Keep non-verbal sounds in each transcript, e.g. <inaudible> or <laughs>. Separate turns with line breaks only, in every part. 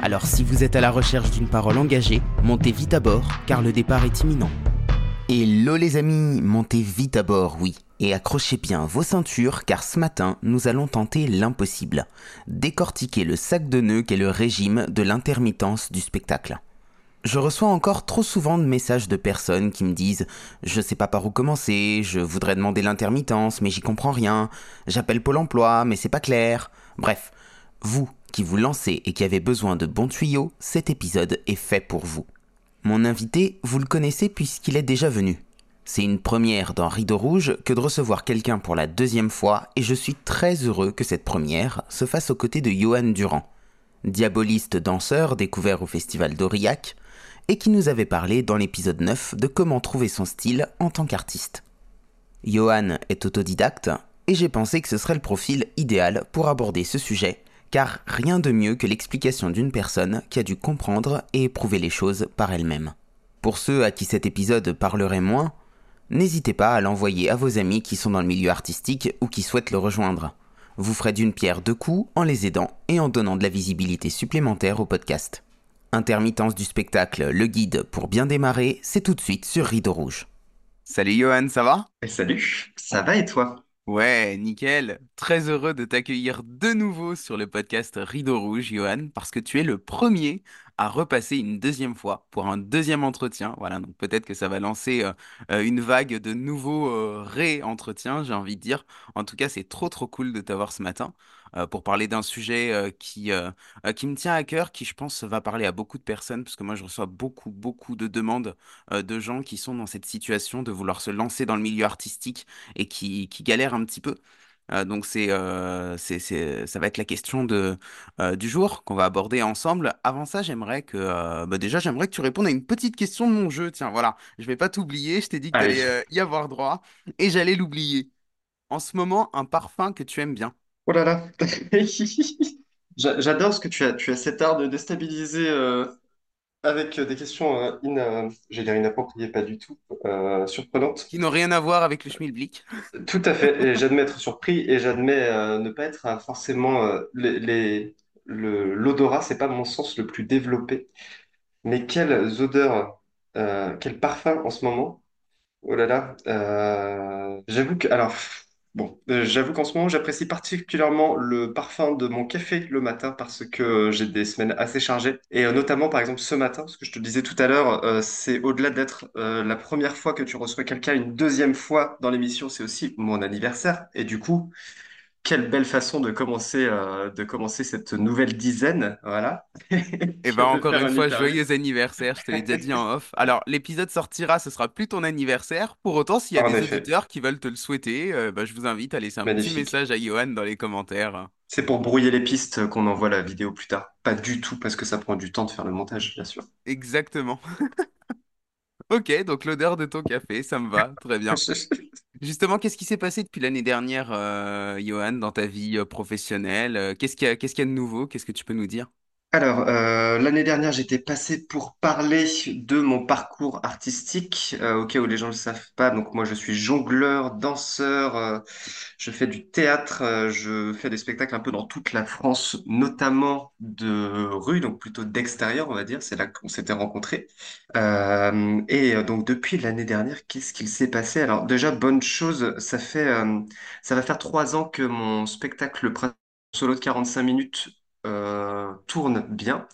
Alors si vous êtes à la recherche d'une parole engagée, montez vite à bord car le départ est imminent. Hello les amis, montez vite à bord, oui. Et accrochez bien vos ceintures car ce matin, nous allons tenter l'impossible. Décortiquer le sac de nœuds qu'est le régime de l'intermittence du spectacle. Je reçois encore trop souvent de messages de personnes qui me disent Je sais pas par où commencer, je voudrais demander l'intermittence, mais j'y comprends rien, j'appelle Pôle emploi, mais c'est pas clair. Bref, vous vous lancez et qui avez besoin de bons tuyaux, cet épisode est fait pour vous. Mon invité, vous le connaissez puisqu'il est déjà venu. C'est une première dans Rideau Rouge que de recevoir quelqu'un pour la deuxième fois et je suis très heureux que cette première se fasse aux côtés de Johan Durand, diaboliste danseur découvert au festival d'Aurillac et qui nous avait parlé dans l'épisode 9 de comment trouver son style en tant qu'artiste. Johan est autodidacte et j'ai pensé que ce serait le profil idéal pour aborder ce sujet car rien de mieux que l'explication d'une personne qui a dû comprendre et éprouver les choses par elle-même. Pour ceux à qui cet épisode parlerait moins, n'hésitez pas à l'envoyer à vos amis qui sont dans le milieu artistique ou qui souhaitent le rejoindre. Vous ferez d'une pierre deux coups en les aidant et en donnant de la visibilité supplémentaire au podcast. Intermittence du spectacle, le guide pour bien démarrer, c'est tout de suite sur Rideau Rouge. Salut Johan, ça va?
Salut, ça va et toi?
Ouais, nickel. Très heureux de t'accueillir de nouveau sur le podcast Rideau Rouge, Johan, parce que tu es le premier à repasser une deuxième fois pour un deuxième entretien. Voilà, donc peut-être que ça va lancer euh, euh, une vague de nouveaux euh, ré-entretiens, j'ai envie de dire. En tout cas, c'est trop trop cool de t'avoir ce matin pour parler d'un sujet euh, qui, euh, euh, qui me tient à cœur, qui je pense va parler à beaucoup de personnes, parce que moi je reçois beaucoup beaucoup de demandes euh, de gens qui sont dans cette situation de vouloir se lancer dans le milieu artistique et qui, qui galèrent un petit peu. Euh, donc c'est, euh, c'est, c'est, ça va être la question de, euh, du jour qu'on va aborder ensemble. Avant ça, j'aimerais que, euh, bah déjà, j'aimerais que tu répondes à une petite question de mon jeu. Tiens, voilà, je vais pas t'oublier. Je t'ai dit que tu allais y avoir droit et j'allais l'oublier. En ce moment, un parfum que tu aimes bien?
Oh là là. <laughs> J'a- J'adore ce que tu as. Tu as cet art de déstabiliser euh, avec euh, des questions euh, in, euh, j'allais dire inappropriées, pas du tout, euh, surprenantes.
qui n'ont rien à voir avec le schmilblick.
Tout à fait. Et j'admets être surpris et j'admets euh, ne pas être euh, forcément euh, les, les- le, l'odorat, c'est pas mon sens le plus développé. Mais quelles odeurs, euh, quels parfums en ce moment? Oh là là, euh, j'avoue que, alors, bon, euh, j'avoue qu'en ce moment, j'apprécie particulièrement le parfum de mon café le matin parce que j'ai des semaines assez chargées. Et euh, notamment, par exemple, ce matin, ce que je te disais tout à l'heure, euh, c'est au-delà d'être la première fois que tu reçois quelqu'un une deuxième fois dans l'émission, c'est aussi mon anniversaire. Et du coup, quelle belle façon de commencer, euh, de commencer cette nouvelle dizaine, voilà,
Et
que de
encore une
un
fois, joyeux anniversaire, je te l'ai déjà dit en off. Alors, l'épisode sortira, ce sera plus ton anniversaire. Pour autant, s'il y a
En
des
effet,
auditeurs qui veulent te le souhaiter, euh, bah, je vous invite à laisser un petit message à Johan dans les commentaires.
C'est pour brouiller les pistes qu'on envoie la vidéo plus tard. Pas du tout parce que ça prend du temps de faire le montage, bien sûr.
Exactement. <laughs> Ok, donc l'odeur de ton café, ça me va, très bien. <laughs> Justement, qu'est-ce qui s'est passé depuis l'année dernière, euh, Johan, dans ta vie euh, professionnelle? Euh, Qu'est-ce qu'il y a, qu'est-ce qu'il y a de nouveau? Qu'est-ce que tu peux nous dire?
Alors, euh, l'année dernière, j'étais passé pour parler de mon parcours artistique, euh, au cas où les gens ne le savent pas. Donc, moi, je suis jongleur, danseur, euh, je fais du théâtre, euh, je fais des spectacles un peu dans toute la France, notamment de rue, donc plutôt d'extérieur, on va dire. C'est là qu'on s'était rencontrés. Et donc, depuis l'année dernière, qu'est-ce qu'il s'est passé? Alors, déjà, bonne chose, ça fait, ça va faire trois ans que mon spectacle solo de 45 minutes euh, tourne bien.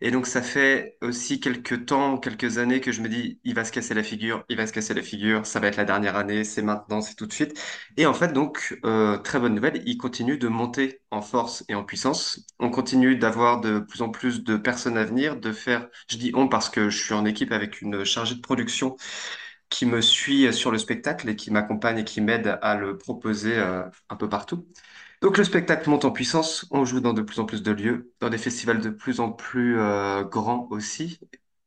Et donc ça fait aussi quelques temps, quelques années que je me dis, il va se casser la figure, il va se casser la figure, ça va être la dernière année, c'est maintenant, c'est tout de suite. Et en fait, donc, euh, très bonne nouvelle, il continue de monter en force et en puissance. On continue d'avoir de plus en plus de personnes à venir, de faire, je dis on parce que je suis en équipe avec une chargée de production qui me suit sur le spectacle et qui m'accompagne et qui m'aide à le proposer euh, un peu partout. Donc le spectacle monte en puissance, on joue dans de plus en plus de lieux, dans des festivals de plus en plus euh, grands aussi.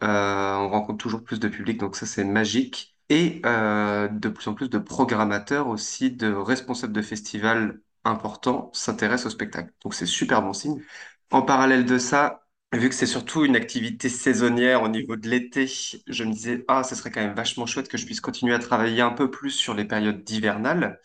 Euh, on rencontre toujours plus de public, donc ça c'est magique. Et euh, de plus en plus de programmateurs aussi, de responsables de festivals importants s'intéressent au spectacle. Donc c'est super bon signe. En parallèle de ça, vu que c'est surtout une activité saisonnière au niveau de l'été, je me disais, ah, ce serait quand même vachement chouette que je puisse continuer à travailler un peu plus sur les périodes d'hivernales.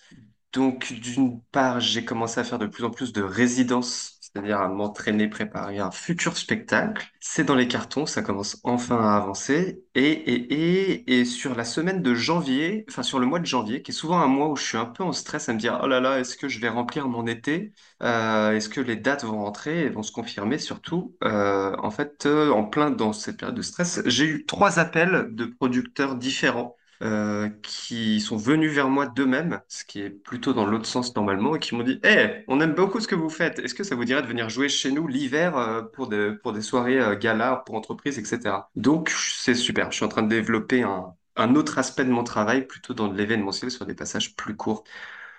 Donc, d'une part, j'ai commencé à faire de plus en plus de résidences, c'est-à-dire à m'entraîner, préparer un futur spectacle. C'est dans les cartons, ça commence enfin à avancer. Et, et, et, et sur la semaine de janvier, enfin sur le mois de janvier, qui est souvent un mois où je suis un peu en stress à me dire, oh là là, est-ce que je vais remplir mon été? Euh, est-ce que les dates vont rentrer et vont se confirmer? Surtout, euh, en fait, euh, en plein dans cette période de stress, j'ai eu trois appels de producteurs différents euh, qui sont venus vers moi d'eux-mêmes, ce qui est plutôt dans l'autre sens normalement, et qui m'ont dit, Eh, on aime beaucoup ce que vous faites. Est-ce que ça vous dirait de venir jouer chez nous l'hiver euh, pour des, soirées euh, gala pour entreprises, etc. Donc, c'est super. Je suis en train de développer un, un autre aspect de mon travail, plutôt dans l'événementiel, sur des passages plus courts.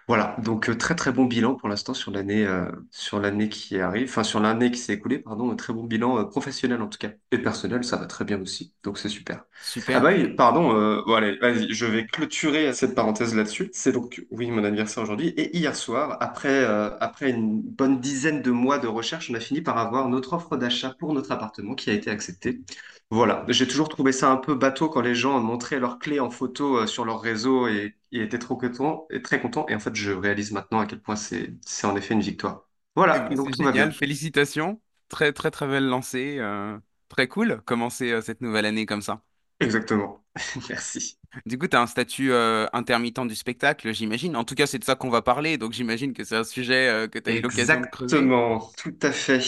Voilà, donc euh, très très bon bilan pour l'instant sur l'année euh, sur l'année qui arrive, enfin sur l'année qui s'est écoulée, pardon, un très bon bilan euh, professionnel en tout cas. Et personnel, ça va très bien aussi, donc c'est super. Ah
Super.
bah oui, pardon, euh, bon allez, vas-y, je vais clôturer cette parenthèse là-dessus. C'est donc, oui, mon anniversaire aujourd'hui, et hier soir, après, euh, après une bonne dizaine de mois de recherche, on a fini par avoir notre offre d'achat pour notre appartement qui a été acceptée. Voilà, j'ai toujours trouvé ça un peu bateau quand les gens montraient leurs clés en photo euh, sur leur réseau et, et étaient trop contents, et très contents. Et en fait, je réalise maintenant à quel point c'est, c'est en effet une victoire.
Eh
Voilà,
ben,
donc
c'est
tout va
génial.
bien.
Félicitations. Très, très, très belle lancée. euh, très cool. Commencer euh, cette nouvelle année comme ça?
Exactement. <laughs> Merci.
Du coup, tu as un statut euh, intermittent du spectacle, j'imagine. En tout cas, c'est de ça qu'on va parler. Donc, j'imagine que c'est un sujet euh, que tu as eu l'occasion de creuser.
Exactement, tout à fait.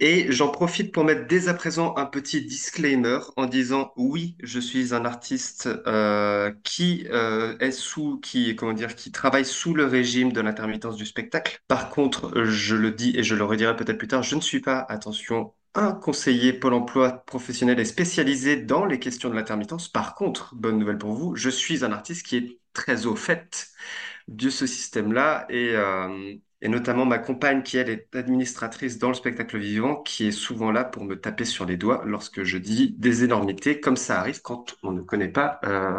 Et j'en profite pour mettre dès à présent un petit disclaimer en disant oui, je suis un artiste euh, qui euh, est sous, qui, comment dire, qui travaille sous le régime de l'intermittence du spectacle. Par contre, je le dis et je le redirai peut-être plus tard, je ne suis pas, attention, un conseiller Pôle emploi professionnel et spécialisé dans les questions de l'intermittence. Par contre, bonne nouvelle pour vous, je suis un artiste qui est très au fait de ce système-là et, euh, et notamment ma compagne qui, elle, est administratrice dans le spectacle vivant, qui est souvent là pour me taper sur les doigts lorsque je dis des énormités, comme ça arrive quand on ne connaît pas euh,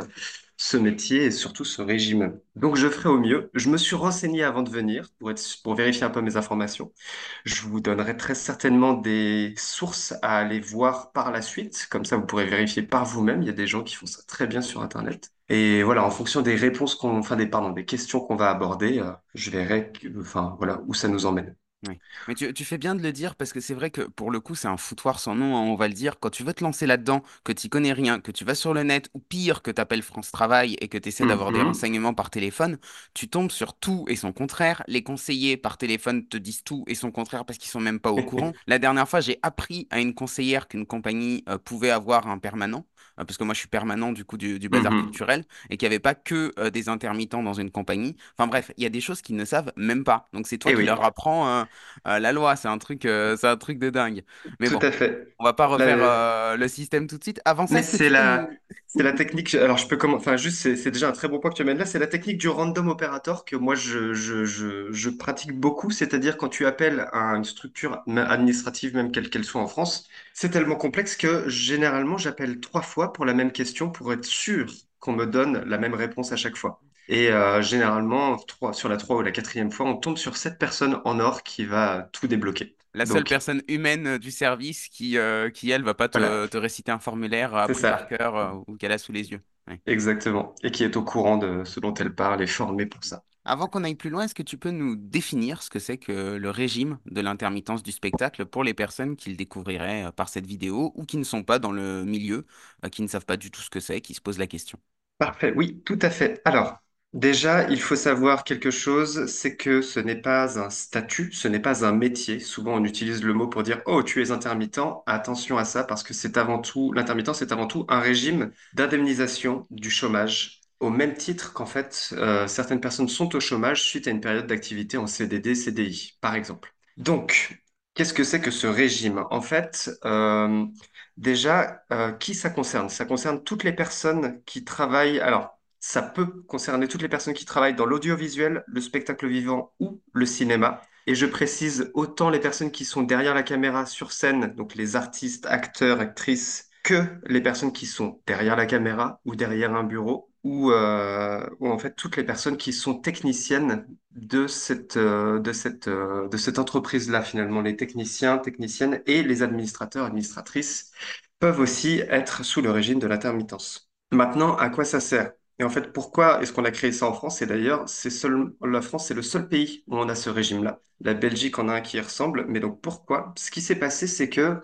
ce métier et surtout ce régime. Donc je ferai au mieux. Je me suis renseigné avant de venir pour vérifier un peu mes informations. Je vous donnerai très certainement des sources à aller voir par la suite. Comme ça, vous pourrez vérifier par vous-même. Il y a des gens qui font ça très bien sur Internet. Et voilà, en fonction des réponses qu'on, enfin des, pardon, des questions qu'on va aborder, euh, je verrai, voilà, où ça nous emmène.
Oui. Mais tu, tu fais bien de le dire parce que c'est vrai que pour le coup, c'est un foutoir sans nom, hein, on va le dire. Quand tu veux te lancer là-dedans, que tu connais rien, que tu vas sur le net, ou pire, que tu appelles France Travail et que tu essaies d'avoir des
Mhm,
renseignements par téléphone, tu tombes sur tout et son contraire. Les conseillers par téléphone te disent tout et son contraire parce qu'ils sont même pas au <laughs> courant. La dernière fois, j'ai appris à une conseillère qu'une compagnie euh, pouvait avoir un permanent. Euh, Parce que moi, je suis permanent du coup du, du bazar
mhm.
culturel et qu'il n'y avait pas que euh, des intermittents dans une compagnie. Enfin bref, il y a des choses qu'ils ne savent même pas. Donc c'est toi
Eh
qui
oui,
leur apprends euh, euh, la loi, c'est un truc, euh, c'est un truc de dingue. Mais
tout
bon,
à fait.
on va pas refaire
La-
le système tout de suite. Avant ça,
c'est la, c'est la technique. Alors, je peux comment, enfin, juste, c'est déjà un très bon point que tu amènes là. C'est la technique du random operator que moi, je, je, je, je pratique beaucoup. C'est-à-dire, quand tu appelles à une structure administrative, même quelle qu'elle soit en France, c'est tellement complexe que généralement, j'appelle trois fois pour la même question pour être sûr qu'on me donne la même réponse à chaque fois. Et euh, généralement, sur la trois ou la quatrième fois, on tombe sur cette personne en or qui va tout débloquer.
La seule
Donc,
personne humaine euh, du service qui, euh, qui elle, va pas
voilà,
te, te réciter un formulaire
c'est
appris par cœur euh, ou qu'elle a sous les yeux. Ouais.
Exactement. Et qui est au courant de ce dont elle parle et formée pour ça.
Avant qu'on aille plus loin, est-ce que tu peux nous définir ce que c'est que le régime de l'intermittence du spectacle pour les personnes qui le découvriraient euh, par cette vidéo ou qui ne sont pas dans le milieu, euh, qui ne savent pas du tout ce que c'est, qui se posent la question?
Parfait, oui, tout à fait. Alors, déjà, il faut savoir quelque chose, c'est que ce n'est pas un statut, ce n'est pas un métier. Souvent, on utilise le mot pour dire, oh, tu es intermittent. Attention à ça, parce que c'est avant tout, l'intermittent, c'est avant tout un régime d'indemnisation du chômage. Au même titre qu'en fait, euh, certaines personnes sont au chômage suite à une période d'activité en CDD, CDI, par exemple. Donc, qu'est-ce que c'est que ce régime? En fait, euh, Déjà, euh, qui ça concerne? Ça concerne toutes les personnes qui travaillent. Alors, ça peut concerner toutes les personnes qui travaillent dans l'audiovisuel, le spectacle vivant ou le cinéma. Et je précise autant les personnes qui sont derrière la caméra sur scène, donc les artistes, acteurs, actrices, que les personnes qui sont derrière la caméra ou derrière un bureau euh, ou en fait toutes les personnes qui sont techniciennes de cette, euh, de cette, euh, de cette entreprise-là finalement. Les techniciens, techniciennes et les administrateurs, administratrices peuvent aussi être sous le régime de l'intermittence. Maintenant, à quoi ça sert? Et en fait, pourquoi est-ce qu'on a créé ça en France? Et d'ailleurs, c'est seul, la France, c'est le seul pays où on a ce régime-là. La Belgique en a un qui y ressemble. Mais donc, pourquoi? Ce qui s'est passé, c'est que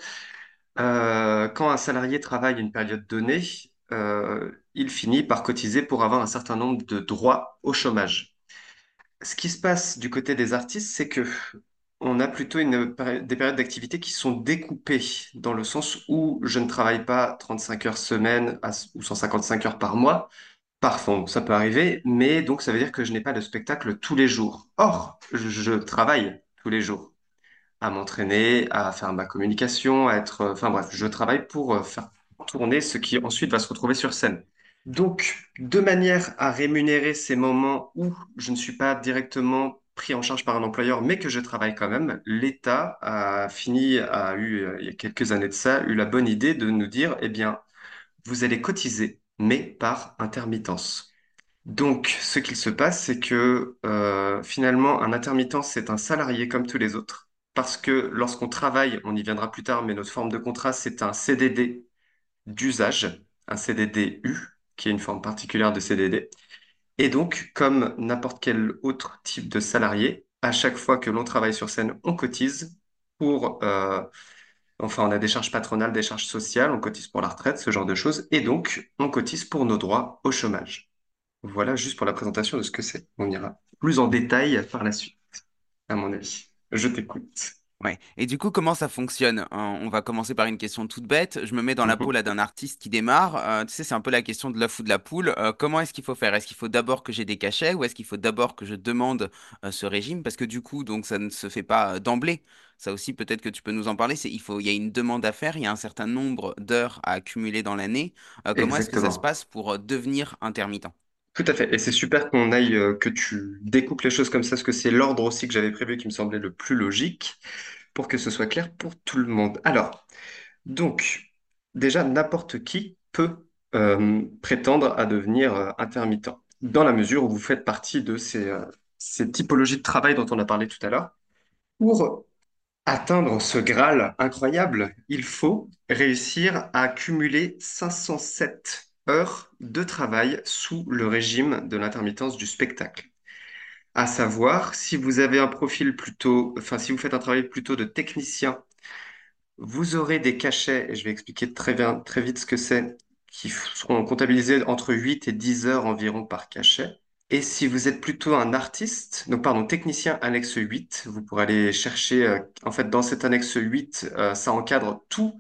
quand un salarié travaille une période donnée, euh, il finit par cotiser pour avoir un certain nombre de droits au chômage. Ce qui se passe du côté des artistes, c'est que on a plutôt des périodes d'activité qui sont découpées, dans le sens où je ne travaille pas 35 heures semaine ou 155 heures par mois. Parfois, ça peut arriver, mais donc ça veut dire que je n'ai pas de spectacle tous les jours. Or, je je travaille tous les jours à m'entraîner, à faire ma communication, à être, enfin bref, je travaille pour euh, faire tourner ce qui ensuite va se retrouver sur scène. Donc, de manière à rémunérer ces moments où je ne suis pas directement pris en charge par un employeur, mais que je travaille quand même, l'État a fini, a eu, il y a quelques années de ça, eu la bonne idée de nous dire, eh bien, vous allez cotiser, mais par intermittence. Donc, ce qu'il se passe, c'est que euh, finalement, un intermittent, c'est un salarié comme tous les autres. Parce que lorsqu'on travaille, on y viendra plus tard, mais notre forme de contrat, c'est un CDD d'usage, un CDD-U, qui est une forme particulière de CDD. Et donc, comme n'importe quel autre type de salarié, à chaque fois que l'on travaille sur scène, on cotise pour, euh, enfin, on a des charges patronales, des charges sociales, on cotise pour la retraite, ce genre de choses, et donc, on cotise pour nos droits au chômage. Voilà, juste pour la présentation de ce que c'est. On ira plus en détail par la suite, à mon avis. Je t'écoute.
Ouais. Et du coup, comment ça fonctionne? Euh, On va commencer par une question toute bête. Je me mets dans la peau
Mhm.
là d'un artiste qui démarre. Euh, tu sais, c'est un peu la question de l'œuf ou de la poule. Euh, comment est-ce qu'il faut faire? Est-ce qu'il faut d'abord que j'ai des cachets ou est-ce qu'il faut d'abord que je demande euh, ce régime? Parce que du coup, donc ça ne se fait pas euh, d'emblée. Ça aussi, peut-être que tu peux nous en parler. C'est il faut, il y a une demande à faire, il y a un certain nombre d'heures à accumuler dans l'année. Euh, comment est-ce que ça se
Exactement.
passe pour euh, devenir intermittent?
Tout à fait. Et c'est super qu'on aille, euh, que tu découpes les choses comme ça, parce que c'est l'ordre aussi que j'avais prévu qui me semblait le plus logique, pour que ce soit clair pour tout le monde. Alors, donc, déjà, n'importe qui peut euh, prétendre à devenir euh, intermittent, dans la mesure où vous faites partie de ces, ces typologies de travail dont on a parlé tout à l'heure. Pour atteindre ce Graal incroyable, il faut réussir à cumuler 507 heures de travail sous le régime de l'intermittence du spectacle. À savoir, si vous avez un profil plutôt, enfin, si vous faites un travail plutôt de technicien, vous aurez des cachets, et je vais expliquer très bien, très vite ce que c'est, qui seront comptabilisés entre 8 et 10 heures environ par cachet. Et si vous êtes plutôt un artiste, donc pardon, technicien annexe 8, vous pourrez aller chercher, euh, en fait, dans cette annexe 8, euh, ça encadre tous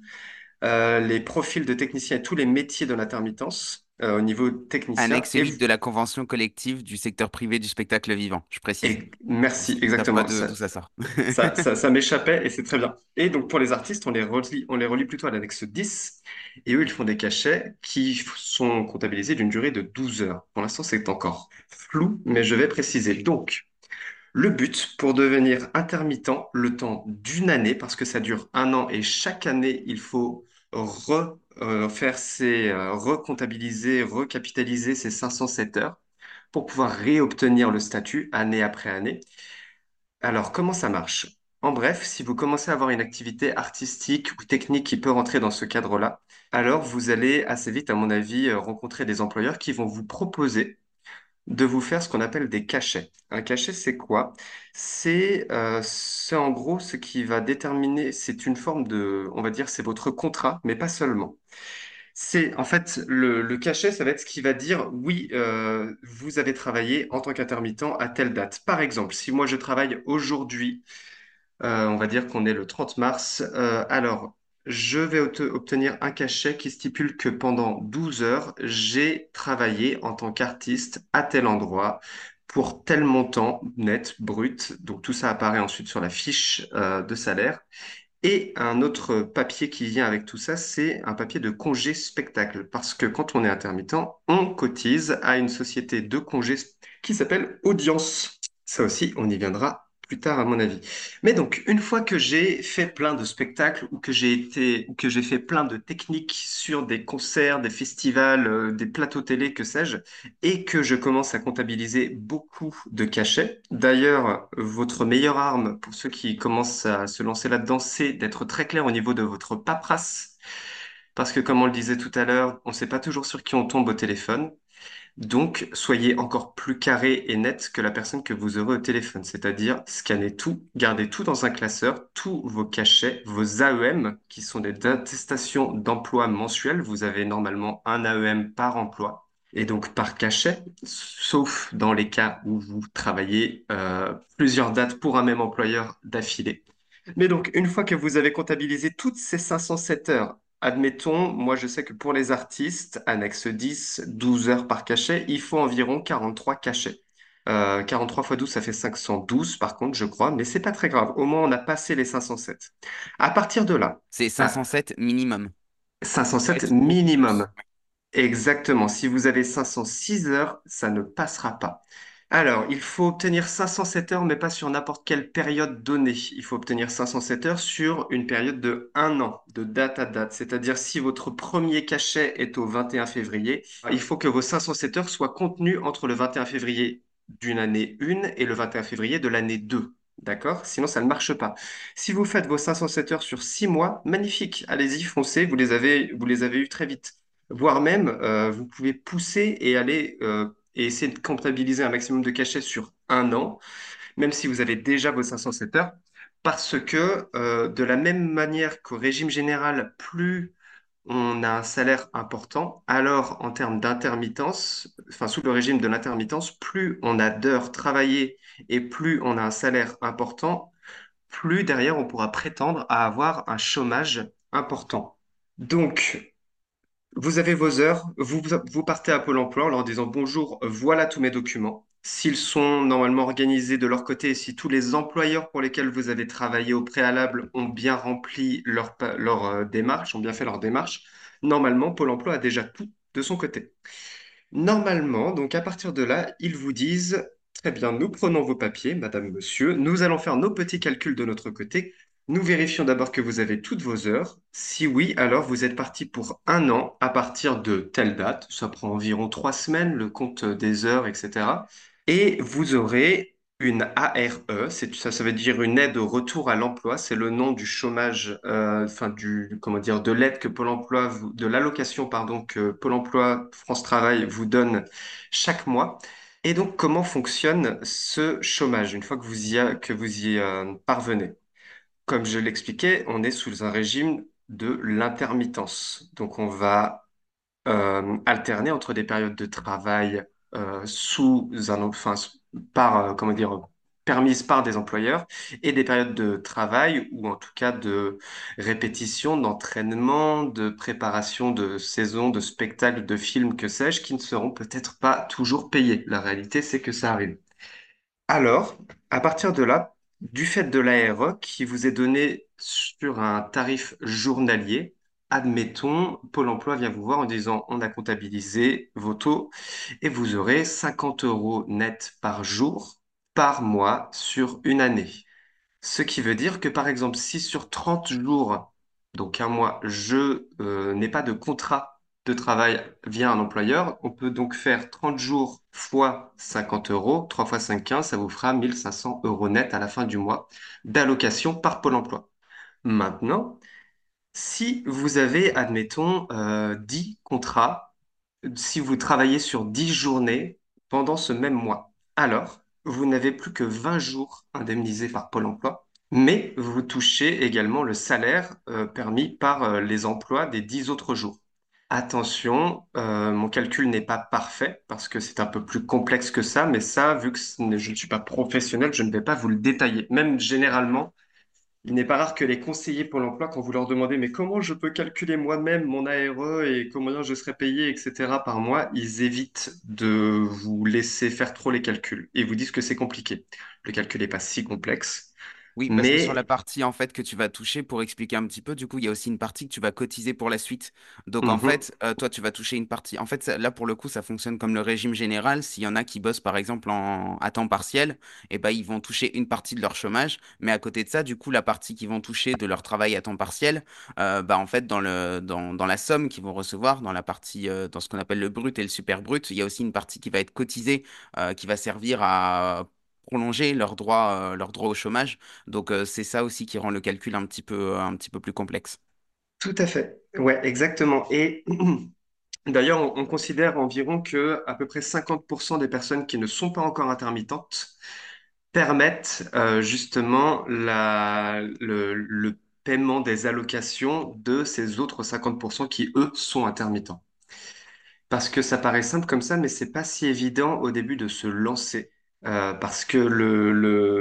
euh, les profils de techniciens et tous les métiers de l'intermittence euh, au niveau technicien.
Annexe
Et,
8
vous-
de la convention collective du secteur privé du spectacle vivant, je précise.
et merci, exactement.
de-
Ça,
d'où ça sort. <laughs>
ça, ça, ça m'échappait et c'est très bien. Et donc pour les artistes, on les relie, on les relie plutôt à l'annexe 10 et eux, ils font des cachets qui sont comptabilisés d'une durée de 12 heures. Pour l'instant, c'est encore flou, mais je vais préciser. Donc, Le but pour devenir intermittent le temps d'une année, parce que ça dure un an et chaque année, il faut re, euh, faire ces, euh, recomptabiliser, recapitaliser ces 507 heures pour pouvoir réobtenir le statut année après année. Alors, comment ça marche? En bref, si vous commencez à avoir une activité artistique ou technique qui peut rentrer dans ce cadre-là, alors vous allez assez vite, à mon avis, euh, rencontrer des employeurs qui vont vous proposer de vous faire ce qu'on appelle des cachets. Un cachet, c'est quoi? C'est euh, c'est en gros ce qui va déterminer, c'est une forme de, on va dire, c'est votre contrat, mais pas seulement. C'est en fait le, cachet, ça va être ce qui va dire oui, euh, vous avez travaillé en tant qu'intermittent à telle date. Par exemple, si moi je travaille aujourd'hui euh, on va dire qu'on est le 30 mars. Alors, je vais obte- obtenir un cachet qui stipule que pendant 12 heures, j'ai travaillé en tant qu'artiste à tel endroit pour tel montant net, brut. Donc, tout ça apparaît ensuite sur la fiche euh, de salaire. Et un autre papier qui vient avec tout ça, c'est un papier de congé spectacle. Parce que quand on est intermittent, on cotise à une société de congé qui s'appelle Audience. Ça aussi, on y viendra plus tard, à mon avis. Mais donc, une fois que j'ai fait plein de spectacles ou que j'ai été, ou que j'ai fait plein de techniques sur des concerts, des festivals, euh, des plateaux télé, que sais-je, et que je commence à comptabiliser beaucoup de cachets. D'ailleurs, votre meilleure arme pour ceux qui commencent à se lancer là-dedans, c'est d'être très clair au niveau de votre paperasse. Parce que, comme on le disait tout à l'heure, on ne sait pas toujours sur qui on tombe au téléphone. Donc, soyez encore plus carré et net que la personne que vous aurez au téléphone, c'est-à-dire scannez tout, gardez tout dans un classeur, tous vos cachets, vos AEM, qui sont des attestations d'emploi mensuelles. Vous avez normalement un AEM par emploi et donc par cachet, sauf dans les cas où vous travaillez euh, plusieurs dates pour un même employeur d'affilée. Mais donc, une fois que vous avez comptabilisé toutes ces 507 heures, admettons, moi je sais que pour les artistes, annexe 10, 12 heures par cachet, il faut environ 43 cachets. Euh, 43 fois 12, ça fait 512 par contre, je crois, mais c'est pas très grave. Au moins, on a passé les 507. À partir de là,
C'est
à
507 minimum. Ça va
507
être beaucoup
minimum. Exactement. Si vous avez 506 heures, ça ne passera pas. Alors, il faut obtenir 507 heures, mais pas sur n'importe quelle période donnée. Il faut obtenir 507 heures sur une période de un an, de date à date. C'est-à-dire, si votre premier cachet est au 21 février, il faut que vos 507 heures soient contenues entre le 21 février d'une année 1 et le 21 février de l'année 2. D'accord? Sinon, ça ne marche pas. Si vous faites vos 507 heures sur 6 mois, magnifique. Allez-y, foncez. Vous les avez, vous les avez eues très vite voire même euh, vous pouvez pousser et aller euh, et essayer de comptabiliser un maximum de cachets sur un an, même si vous avez déjà vos 507 heures, parce que euh, de la même manière qu'au régime général, plus on a un salaire important, alors en termes d'intermittence, enfin sous le régime de l'intermittence, plus on a d'heures travaillées et plus on a un salaire important, plus derrière on pourra prétendre à avoir un chômage important. Donc, vous avez vos heures, vous, partez à Pôle emploi en leur disant bonjour, voilà tous mes documents. S'ils sont normalement organisés de leur côté et si tous les employeurs pour lesquels vous avez travaillé au préalable ont bien rempli leur euh, démarche, ont bien fait leur démarche, normalement Pôle emploi a déjà tout de son côté. Normalement, donc à partir de là, ils vous disent, très bien, nous prenons vos papiers, madame, monsieur, nous allons faire nos petits calculs de notre côté. Nous vérifions d'abord que vous avez toutes vos heures. Si oui, alors vous êtes parti pour un an à partir de telle date. Ça prend environ trois semaines, le compte des heures, etc. Et vous aurez une ARE, ça, ça veut dire une aide au retour à l'emploi. C'est le nom du chômage, euh, du, comment dire, de l'aide que Pôle emploi, de l'allocation, pardon, que Pôle emploi France Travail vous donne chaque mois. Et donc, comment fonctionne ce chômage une fois que vous y, a- que vous y euh, parvenez? Comme je l'expliquais, on est sous un régime de l'intermittence. Donc, on va euh, alterner entre des périodes de travail euh, sous un, enfin, par, euh, comment dire, permises par des employeurs et des périodes de travail ou en tout cas de répétition, d'entraînement, de préparation de saisons, de spectacles, de films, que sais-je, qui ne seront peut-être pas toujours payés. La réalité, c'est que ça arrive. Alors, à partir de là, du fait de l'ARE qui vous est donné sur un tarif journalier, admettons, Pôle emploi vient vous voir en disant on a comptabilisé vos taux et vous aurez 50 euros net par jour, par mois, sur une année. Ce qui veut dire que, par exemple, si sur 30 jours, donc un mois, je euh, n'ai pas de contrat de travail via un employeur, on peut donc faire 30 jours fois 50 euros, 3 fois 5, 15, ça vous fera 1500 euros net à la fin du mois d'allocation par Pôle emploi. Maintenant, si vous avez, admettons, euh, 10 contrats, si vous travaillez sur 10 journées pendant ce même mois, alors vous n'avez plus que 20 jours indemnisés par Pôle emploi, mais vous touchez également le salaire euh, permis par euh, les emplois des 10 autres jours. Attention, euh, mon calcul n'est pas parfait parce que c'est un peu plus complexe que ça, mais ça, vu que je ne suis pas professionnel, je ne vais pas vous le détailler. Même généralement, il n'est pas rare que les conseillers pour l'emploi, quand vous leur demandez mais comment je peux calculer moi-même mon ARE et combien je serai payé, etc. par mois, ils évitent de vous laisser faire trop les calculs et vous disent que c'est compliqué. Le calcul n'est pas si complexe.
Oui, parce que sur la
Mais
partie en fait que tu vas toucher, pour expliquer un petit peu, du coup, il y a aussi une partie que tu vas cotiser pour la suite. Donc en
mhm,
fait, euh, toi, tu vas toucher une partie. En fait, ça- là pour le coup, ça fonctionne comme le régime général. S'il y en a qui bossent par exemple en... à temps partiel, eh ben, ils vont toucher une partie de leur chômage. Mais à côté de ça, du coup, la partie qu'ils vont toucher de leur travail à temps partiel, euh, bah, en fait, dans le... dans... dans la somme qu'ils vont recevoir, dans la partie, euh, dans ce qu'on appelle le brut et le super brut, il y a aussi une partie qui va être cotisée, qui va servir à prolonger leur droit, euh, au chômage. Donc euh, c'est ça aussi qui rend le calcul un petit peu, un petit peu plus complexe.
tout à fait. Ouais, exactement. Et <clears throat> d'ailleurs, on, on considère environ que à peu près 50% des personnes qui ne sont pas encore intermittentes permettent euh, justement la, le, le paiement des allocations de ces autres 50% qui, eux, sont intermittents. Parce que ça paraît simple comme ça, mais c'est pas si évident au début de se lancer. Euh, parce que le,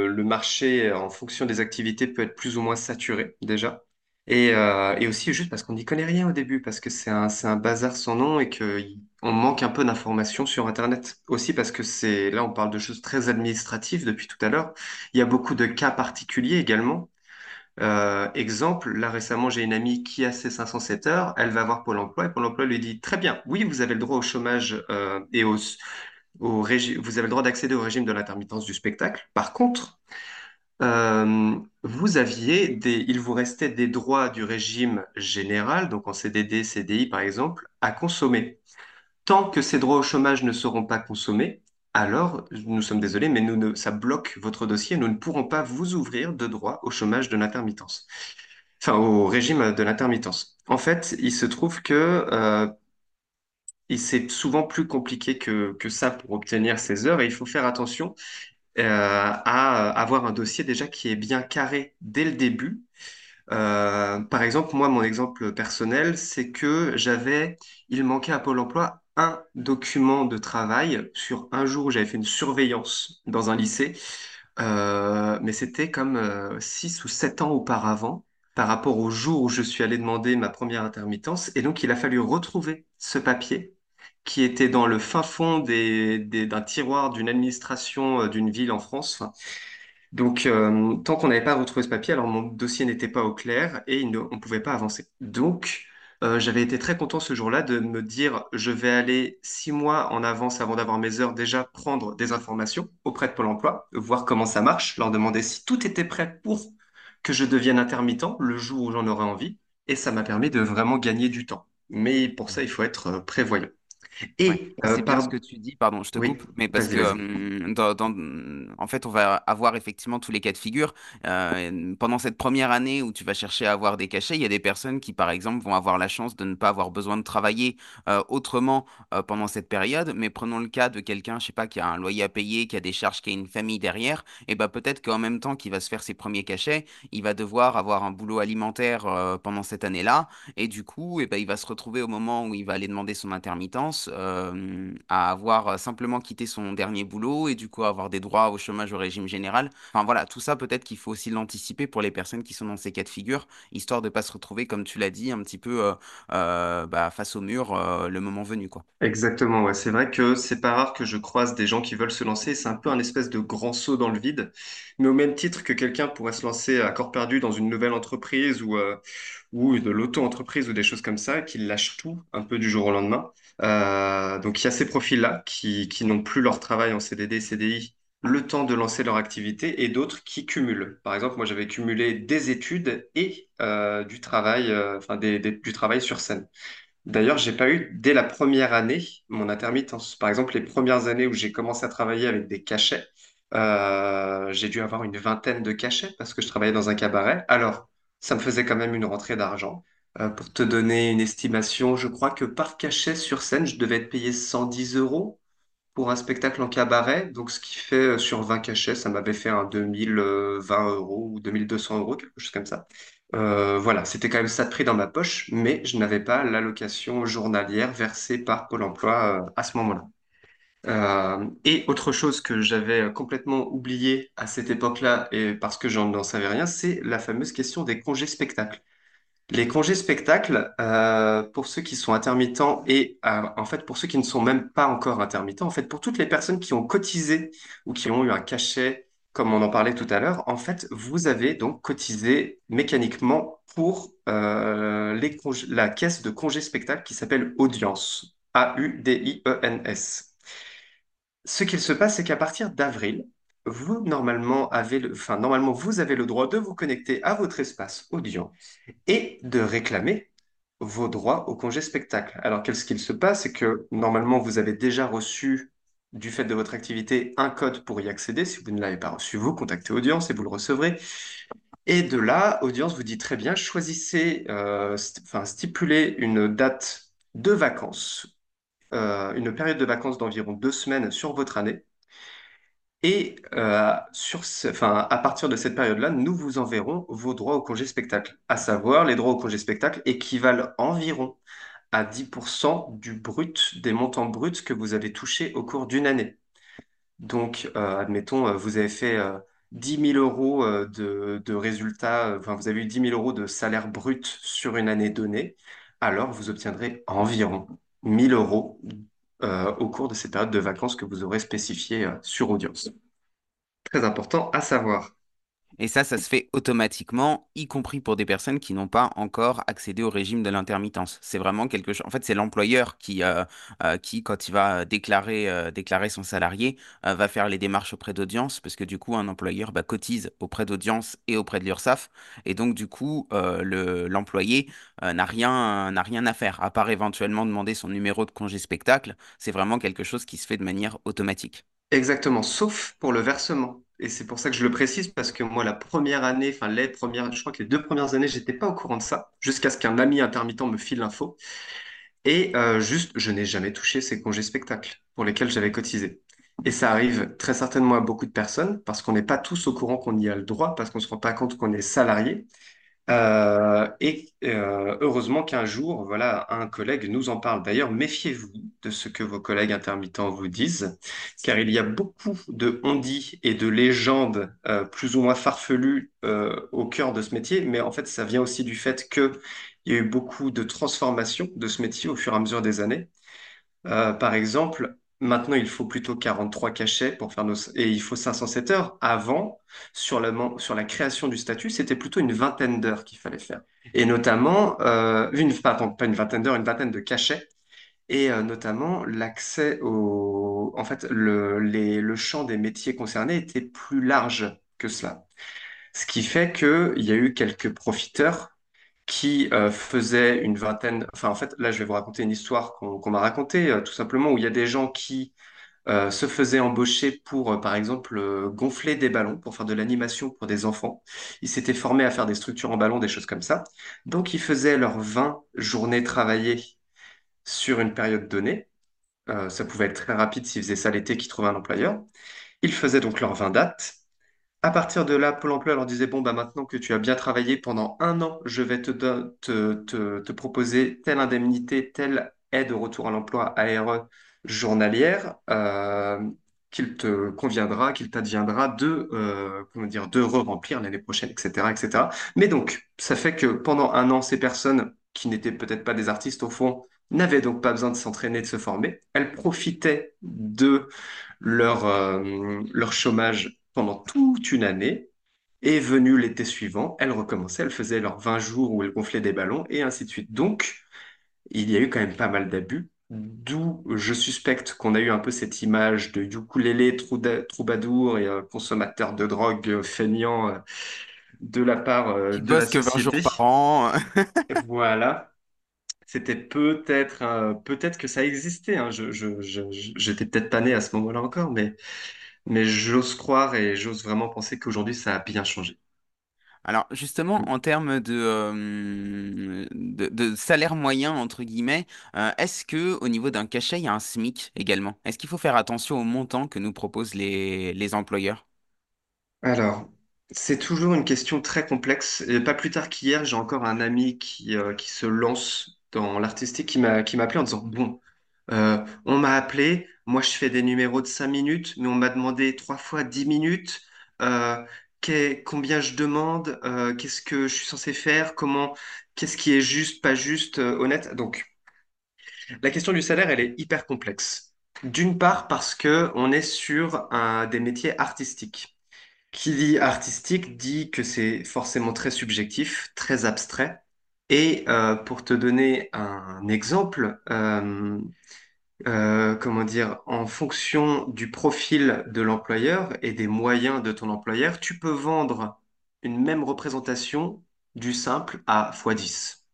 le, marché, en fonction des activités, peut être plus ou moins saturé déjà. Et, euh, et aussi juste parce qu'on n'y connaît rien au début, parce que c'est un, c'est un bazar sans nom et qu'on manque un peu d'informations sur Internet. Aussi parce que c'est, là, on parle de choses très administratives depuis tout à l'heure. Il y a beaucoup de cas particuliers également. Euh, exemple, là récemment, j'ai une amie qui a ses 507 heures, elle va voir Pôle emploi et Pôle emploi lui dit, très bien, oui, vous avez le droit au chômage euh, et au, vous avez le droit d'accéder au régime de l'intermittence du spectacle. Par contre, euh, vous aviez il vous restait des droits du régime général, donc en CDD, CDI par exemple, à consommer. Tant que ces droits au chômage ne seront pas consommés, alors nous sommes désolés, mais ça bloque votre dossier. Nous ne pourrons pas vous ouvrir de droit au chômage de l'intermittence enfin au régime de l'intermittence. En fait, il se trouve que euh, il- c'est souvent plus compliqué que, ça pour obtenir ces heures et il faut faire attention euh, à avoir un dossier déjà qui est bien carré dès le début. Euh, par exemple, moi, mon exemple personnel, c'est que j'avais, il manquait à Pôle emploi un document de travail sur un jour où j'avais fait une surveillance dans un lycée euh, mais c'était comme euh, six ou sept ans auparavant, par rapport au jour où je suis allé demander ma première intermittence. Et donc, il a fallu retrouver ce papier qui était dans le fin fond d'un tiroir d'une administration euh, d'une ville en France. Donc, euh, tant qu'on n'avait pas retrouvé ce papier, alors mon dossier n'était pas au clair et on ne pouvait pas avancer. Donc, euh, j'avais été très content ce jour-là de me dire, je vais aller six mois en avance avant d'avoir mes heures, déjà prendre des informations auprès de Pôle emploi, voir comment ça marche, leur demander si tout était prêt pour que je devienne intermittent le jour où j'en aurais envie. Et ça m'a permis de vraiment gagner du temps. Mais pour ça, il faut être prévoyant. Et,
et
euh,
c'est bien ce
par...
que tu dis, pardon, je te
Oui,
coupe, mais parce que
vas-y.
euh, dans, dans- en fait, on va avoir effectivement tous les cas de figure. Euh, pendant cette première année où tu vas chercher à avoir des cachets, il y a des personnes qui, par exemple, vont avoir la chance de ne pas avoir besoin de travailler euh, autrement pendant cette période. Mais prenons le cas de quelqu'un, je sais pas, qui a un loyer à payer, qui a des charges, qui a une famille derrière, et ben peut-être qu'en même temps qu'il va se faire ses premiers cachets, il va devoir avoir un boulot alimentaire pendant cette année-là. Et du coup, eh ben, il va se retrouver au moment où il va aller demander son intermittence euh, à avoir simplement quitté son dernier boulot et du coup avoir des droits au chômage au régime général. Enfin voilà, tout ça peut-être qu'il faut aussi l'anticiper pour les personnes qui sont dans ces cas de figure, histoire de pas se retrouver, comme tu l'as dit, un petit peu euh, euh, bah, face au mur euh, le moment venu, quoi.
Exactement, ouais. C'est vrai que c'est pas rare que je croise des gens qui veulent se lancer. C'est un peu un espèce de grand saut dans le vide. Mais au même titre que quelqu'un pourrait se lancer à corps perdu dans une nouvelle entreprise ou, euh, ou de l'auto-entreprise ou des choses comme ça, qui lâchent tout un peu du jour au lendemain. Euh, donc il y a ces profils-là qui, qui n'ont plus leur travail en CDD, CDI, le temps de lancer leur activité et d'autres qui cumulent. Par exemple, moi j'avais cumulé des études et euh, du travail, euh, enfin du travail sur scène. D'ailleurs, j'ai pas eu dès la première année mon intermittence. Par exemple, les premières années où j'ai commencé à travailler avec des cachets, j'ai dû avoir une vingtaine de cachets parce que je travaillais dans un cabaret. Alors, ça me faisait quand même une rentrée d'argent. Euh, pour te donner une estimation, je crois que par cachet sur scène, je devais être payé 110 euros pour un spectacle en cabaret. Donc, ce qui fait euh, sur 20 cachets, ça m'avait fait un 2020 euros ou 2200 euros, quelque chose comme ça. Euh, voilà, c'était quand même ça de prix dans ma poche, mais je n'avais pas l'allocation journalière versée par Pôle emploi à ce moment-là. Euh, et autre chose que j'avais complètement oublié à cette époque-là, et parce que j'en n'en savais rien, c'est la fameuse question des congés spectacles. Les congés spectacles, euh, pour ceux qui sont intermittents et euh, en fait pour ceux qui ne sont même pas encore intermittents, en fait pour toutes les personnes qui ont cotisé ou qui ont eu un cachet comme on en parlait tout à l'heure, en fait, vous avez donc cotisé mécaniquement pour congés- la caisse de congé spectacle qui s'appelle Audience. A-U-D-I-E-N-S. Ce qu'il se passe, c'est qu'à partir d'avril, vous normalement avez le, enfin, normalement, vous avez le droit de vous connecter à votre espace audio et de réclamer vos droits au congé spectacle. Alors, qu'est-ce qu'il se passe? C'est que normalement, vous avez déjà reçu, du fait de votre activité, un code pour y accéder. Si vous ne l'avez pas reçu, vous contactez Audience et vous le recevrez. Et de là, Audience vous dit très bien, choisissez, euh, stipulez une date de vacances, euh, une période de vacances d'environ deux semaines sur votre année. Et euh, sur enfin, à partir de cette période-là, nous vous enverrons vos droits au congé spectacle. À savoir, les droits au congé spectacle équivalent environ à 10% du brut, des montants bruts que vous avez touchés au cours d'une année. Donc, euh, admettons, vous avez fait euh, 10 000 euros de, de résultats, vous avez eu 10 000 euros de salaire brut sur une année donnée, alors vous obtiendrez environ 1000 euros euh, au cours de ces périodes de vacances que vous aurez spécifiées euh, sur Audience. Très important à savoir.
Et ça, ça se fait automatiquement, y compris pour des personnes qui n'ont pas encore accédé au régime de l'intermittence. C'est vraiment quelque chose. En fait, c'est l'employeur qui, euh, euh, quand il va déclarer, euh, déclarer son salarié, va faire les démarches auprès d'audience, parce que du coup, un employeur bah, cotise auprès d'audience et auprès de l'URSSAF. Et donc, du coup, le, l'employé n'a rien, n'a rien à faire, à part éventuellement demander son numéro de congé spectacle. C'est vraiment quelque chose qui se fait de manière automatique.
Exactement, sauf pour le versement. Et c'est pour ça que je le précise, parce que moi, la première année, enfin les premières, je crois que les deux premières années, j'étais pas au courant de ça, jusqu'à ce qu'un ami intermittent me file l'info. Et euh, juste, je n'ai jamais touché ces congés spectacles pour lesquels j'avais cotisé. Et ça arrive très certainement à beaucoup de personnes, parce qu'on n'est pas tous au courant qu'on y a le droit, parce qu'on ne se rend pas compte qu'on est salarié. Euh, et euh, heureusement qu'un jour, voilà, un collègue nous en parle. D'ailleurs, méfiez-vous de ce que vos collègues intermittents vous disent, car il y a beaucoup de on-dit et de légendes euh, plus ou moins farfelues au cœur de ce métier, mais en fait, ça vient aussi du fait que il y a eu beaucoup de transformations de ce métier au fur et à mesure des années. Par exemple, maintenant, il faut plutôt 43 cachets pour faire nos... Et il faut 507 heures. Avant, sur la, création du statut, c'était plutôt une vingtaine d'heures qu'il fallait faire. Et notamment, euh, une... pardon, pas une vingtaine d'heures, une vingtaine de cachets. Et euh, notamment, l'accès au... En fait, le, les... le champ des métiers concernés était plus large que cela. Ce qui fait qu'il y a eu quelques profiteurs qui euh, faisait une vingtaine, enfin en fait là je vais vous raconter une histoire qu'on m'a racontée euh, tout simplement où il y a des gens qui euh, se faisaient embaucher pour euh, par exemple euh, gonfler des ballons, pour faire de l'animation pour des enfants. Ils s'étaient formés à faire des structures en ballon, des choses comme ça. Donc ils faisaient leurs 20 journées travaillées sur une période donnée. Euh, ça pouvait être très rapide s'ils faisaient ça l'été, qu'ils trouvaient un employeur. Ils faisaient donc leurs 20 dates. À partir de là, Pôle emploi leur disait, bon, bah, maintenant que tu as bien travaillé pendant un an, je vais te, te, te proposer telle indemnité, telle aide au retour à l'emploi ARE journalière, euh, qu'il te conviendra, qu'il t'adviendra de, euh, comment dire, de re-remplir l'année prochaine, etc., etc. Mais donc, ça fait que pendant un an, ces personnes qui n'étaient peut-être pas des artistes au fond, n'avaient donc pas besoin de s'entraîner, de se former. Elles profitaient de leur, euh, leur chômage pendant toute une année. Et venu l'été suivant, elles recommençaient, elles faisaient leurs 20 jours où elles gonflaient des ballons et ainsi de suite. Donc, il y a eu quand même pas mal d'abus, d'où je suspecte qu'on a eu un peu cette image de ukulélé troubadour et euh, consommateur de drogue euh, feignant euh, de la part
Qui
de la
bosse que 20 jours
société.
par an.
Voilà. C'était peut-être euh, peut-être que ça existait. hein. Je, je, je, je- j'étais peut-être pas né à ce moment-là encore, mais Mais j'ose croire et j'ose vraiment penser qu'aujourd'hui, ça a bien changé.
Alors justement, en termes de, euh, de, de salaire moyen, entre guillemets, euh, est-ce que au niveau d'un cachet, il y a un SMIC également? Est-ce qu'il faut faire attention au montant que nous proposent les, les employeurs?
Alors, c'est toujours une question très complexe. Et pas plus tard qu'hier, j'ai encore un ami qui, euh, qui se lance dans l'artistique qui m'a qui m'a appelé en disant, Bon, euh, on m'a appelé, moi je fais des numéros de 5 minutes, mais on m'a demandé trois fois 10 minutes. Euh, combien je demande? Euh, qu'est-ce que je suis censé faire? Comment, qu'est-ce qui est juste, pas juste, honnête? Donc, La question du salaire, elle est hyper complexe. D'une part parce que on est sur des métiers artistiques. Qui dit artistique dit que c'est forcément très subjectif, très abstrait. Et euh, pour te donner un exemple, euh, euh, comment dire, en fonction du profil de l'employeur et des moyens de ton employeur, tu peux vendre une même représentation du simple à x 10.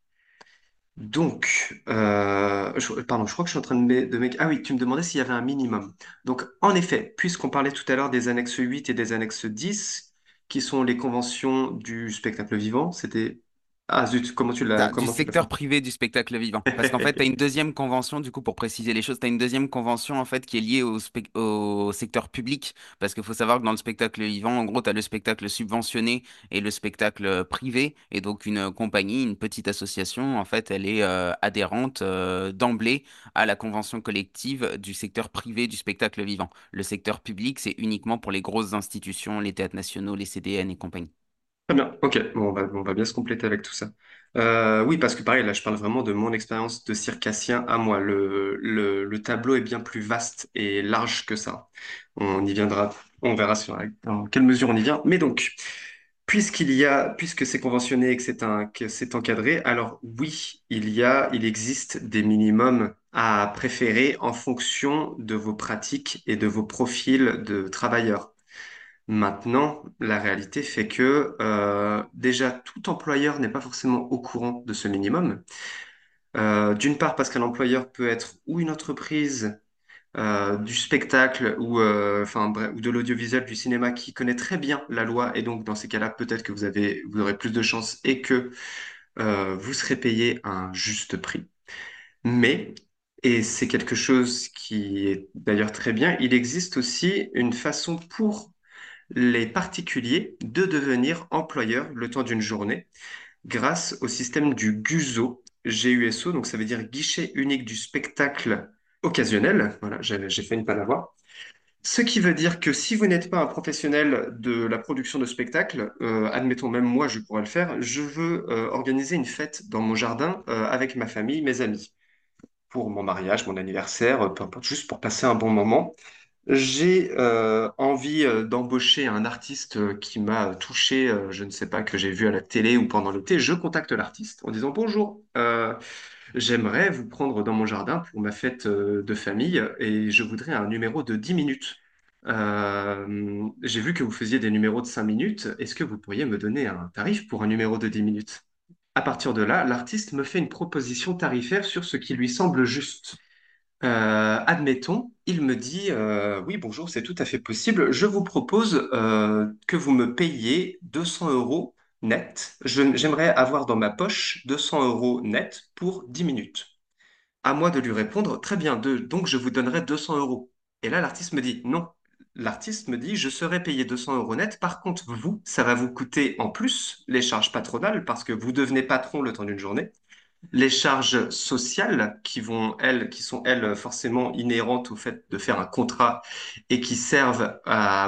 Donc, je- pardon, je crois que je suis en train de me- Ah oui, tu me demandais s'il y avait un minimum. Donc, en effet, puisqu'on parlait tout à l'heure des annexes 8 et des annexes 10, qui sont les conventions du spectacle vivant, c'était... Ah zut, comment tu l'as,
du
comment tu l'as fait?
secteur privé du spectacle vivant. Parce qu'en <laughs> fait, tu as une deuxième convention, du coup, pour préciser les choses, tu as une deuxième convention, en fait, qui est liée au, spec- au secteur public. Parce qu'il faut savoir que dans le spectacle vivant, en gros, tu as le spectacle subventionné et le spectacle privé. Et donc, une euh, compagnie, une petite association, en fait, elle est euh, adhérente euh, d'emblée à la convention collective du secteur privé du spectacle vivant. Le secteur public, c'est uniquement pour les grosses institutions, les théâtres nationaux, les CDN et compagnie.
Très bien, ok, bon, on va, bien se compléter avec tout ça. Euh, oui, parce que pareil, là, je parle vraiment de mon expérience de circassien à moi. Le, le, le tableau est bien plus vaste et large que ça. On y viendra, on verra sur, dans quelle mesure on y vient. Mais donc, puisqu'il y a, puisque c'est conventionné et que c'est que c'est encadré, alors oui, il y a, il existe des minimums à préférer en fonction de vos pratiques et de vos profils de travailleurs. Maintenant, la réalité fait que euh, déjà tout employeur n'est pas forcément au courant de ce minimum. Euh, d'une part parce qu'un employeur peut être ou une entreprise euh, du spectacle ou, enfin, ou de l'audiovisuel, du cinéma qui connaît très bien la loi et donc dans ces cas-là peut-être que vous avez, vous aurez plus de chances et que vous serez payé un juste prix. Mais, et c'est quelque chose qui est d'ailleurs très bien, il existe aussi une façon pour les particuliers de devenir employeurs le temps d'une journée grâce au système du GUSO, G-U-S-O, donc ça veut dire guichet unique du spectacle occasionnel. Voilà, j'ai fait une voir. Ce qui veut dire que si vous n'êtes pas un professionnel de la production de spectacles, euh, admettons même moi, je pourrais le faire, je veux euh, organiser une fête dans mon jardin euh, avec ma famille, mes amis, pour mon mariage, mon anniversaire, peu importe, juste pour passer un bon moment. J'ai euh, envie euh, d'embaucher un artiste euh, qui m'a touché, je ne sais pas, que j'ai vu à la télé ou pendant l'été. Je contacte l'artiste en disant Bonjour, j'aimerais vous prendre dans mon jardin pour ma fête de famille et je voudrais un numéro de 10 minutes. J'ai vu que vous faisiez des numéros de 5 minutes. Est-ce que vous pourriez me donner un tarif pour un numéro de 10 minutes? À partir de là, l'artiste me fait une proposition tarifaire sur ce qui lui semble juste. Euh, admettons, il me dit euh, oui, bonjour, c'est tout à fait possible. Je vous propose euh, que vous me payiez 200 euros net. J'aimerais avoir dans ma poche 200 euros net pour 10 minutes. À moi de lui répondre, très bien, donc je vous donnerai 200 euros. Et là, l'artiste me dit non. L'artiste me dit, je serai payé 200 euros net. Par contre, vous, ça va vous coûter en plus les charges patronales parce que vous devenez patron le temps d'une journée les charges sociales qui vont, elles, qui sont, elles, forcément inhérentes au fait de faire un contrat et qui servent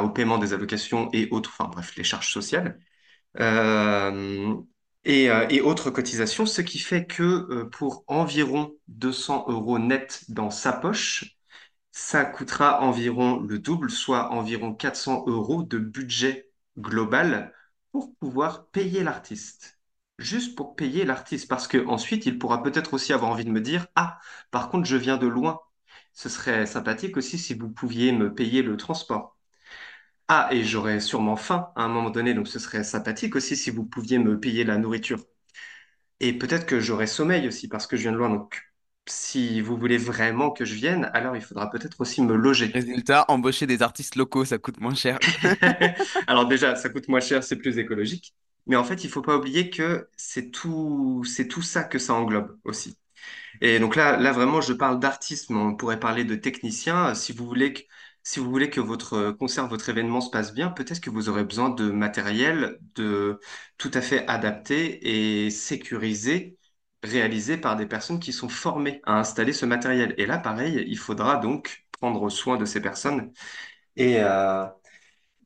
au paiement des allocations et autres, enfin bref, les charges sociales, euh, et, euh, et autres cotisations, ce qui fait que euh, pour environ 200 euros net dans sa poche, ça coûtera environ le double, soit environ 400 euros de budget global pour pouvoir payer l'artiste. Juste pour payer l'artiste, parce que ensuite il pourra peut-être aussi avoir envie de me dire, ah, par contre, je viens de loin. Ce serait sympathique aussi si vous pouviez me payer le transport. Ah, et j'aurais sûrement faim à un moment donné, donc ce serait sympathique aussi si vous pouviez me payer la nourriture. Et peut-être que j'aurai sommeil aussi parce que je viens de loin. Donc, si vous voulez vraiment que je vienne, alors il faudra peut-être aussi me loger.
Résultat, embaucher des artistes locaux, ça coûte moins cher. <laughs>
Alors déjà, ça coûte moins cher, c'est plus écologique. Mais en fait, il faut pas oublier que c'est tout, ça que ça englobe aussi. Et donc là, là vraiment, je parle d'artisme. On pourrait parler de technicien. Si vous voulez que, votre concert, votre événement se passe bien, peut-être que vous aurez besoin de matériel de tout à fait adapté et sécurisé, réalisé par des personnes qui sont formées à installer ce matériel. Et là, pareil, il faudra donc prendre soin de ces personnes et, euh,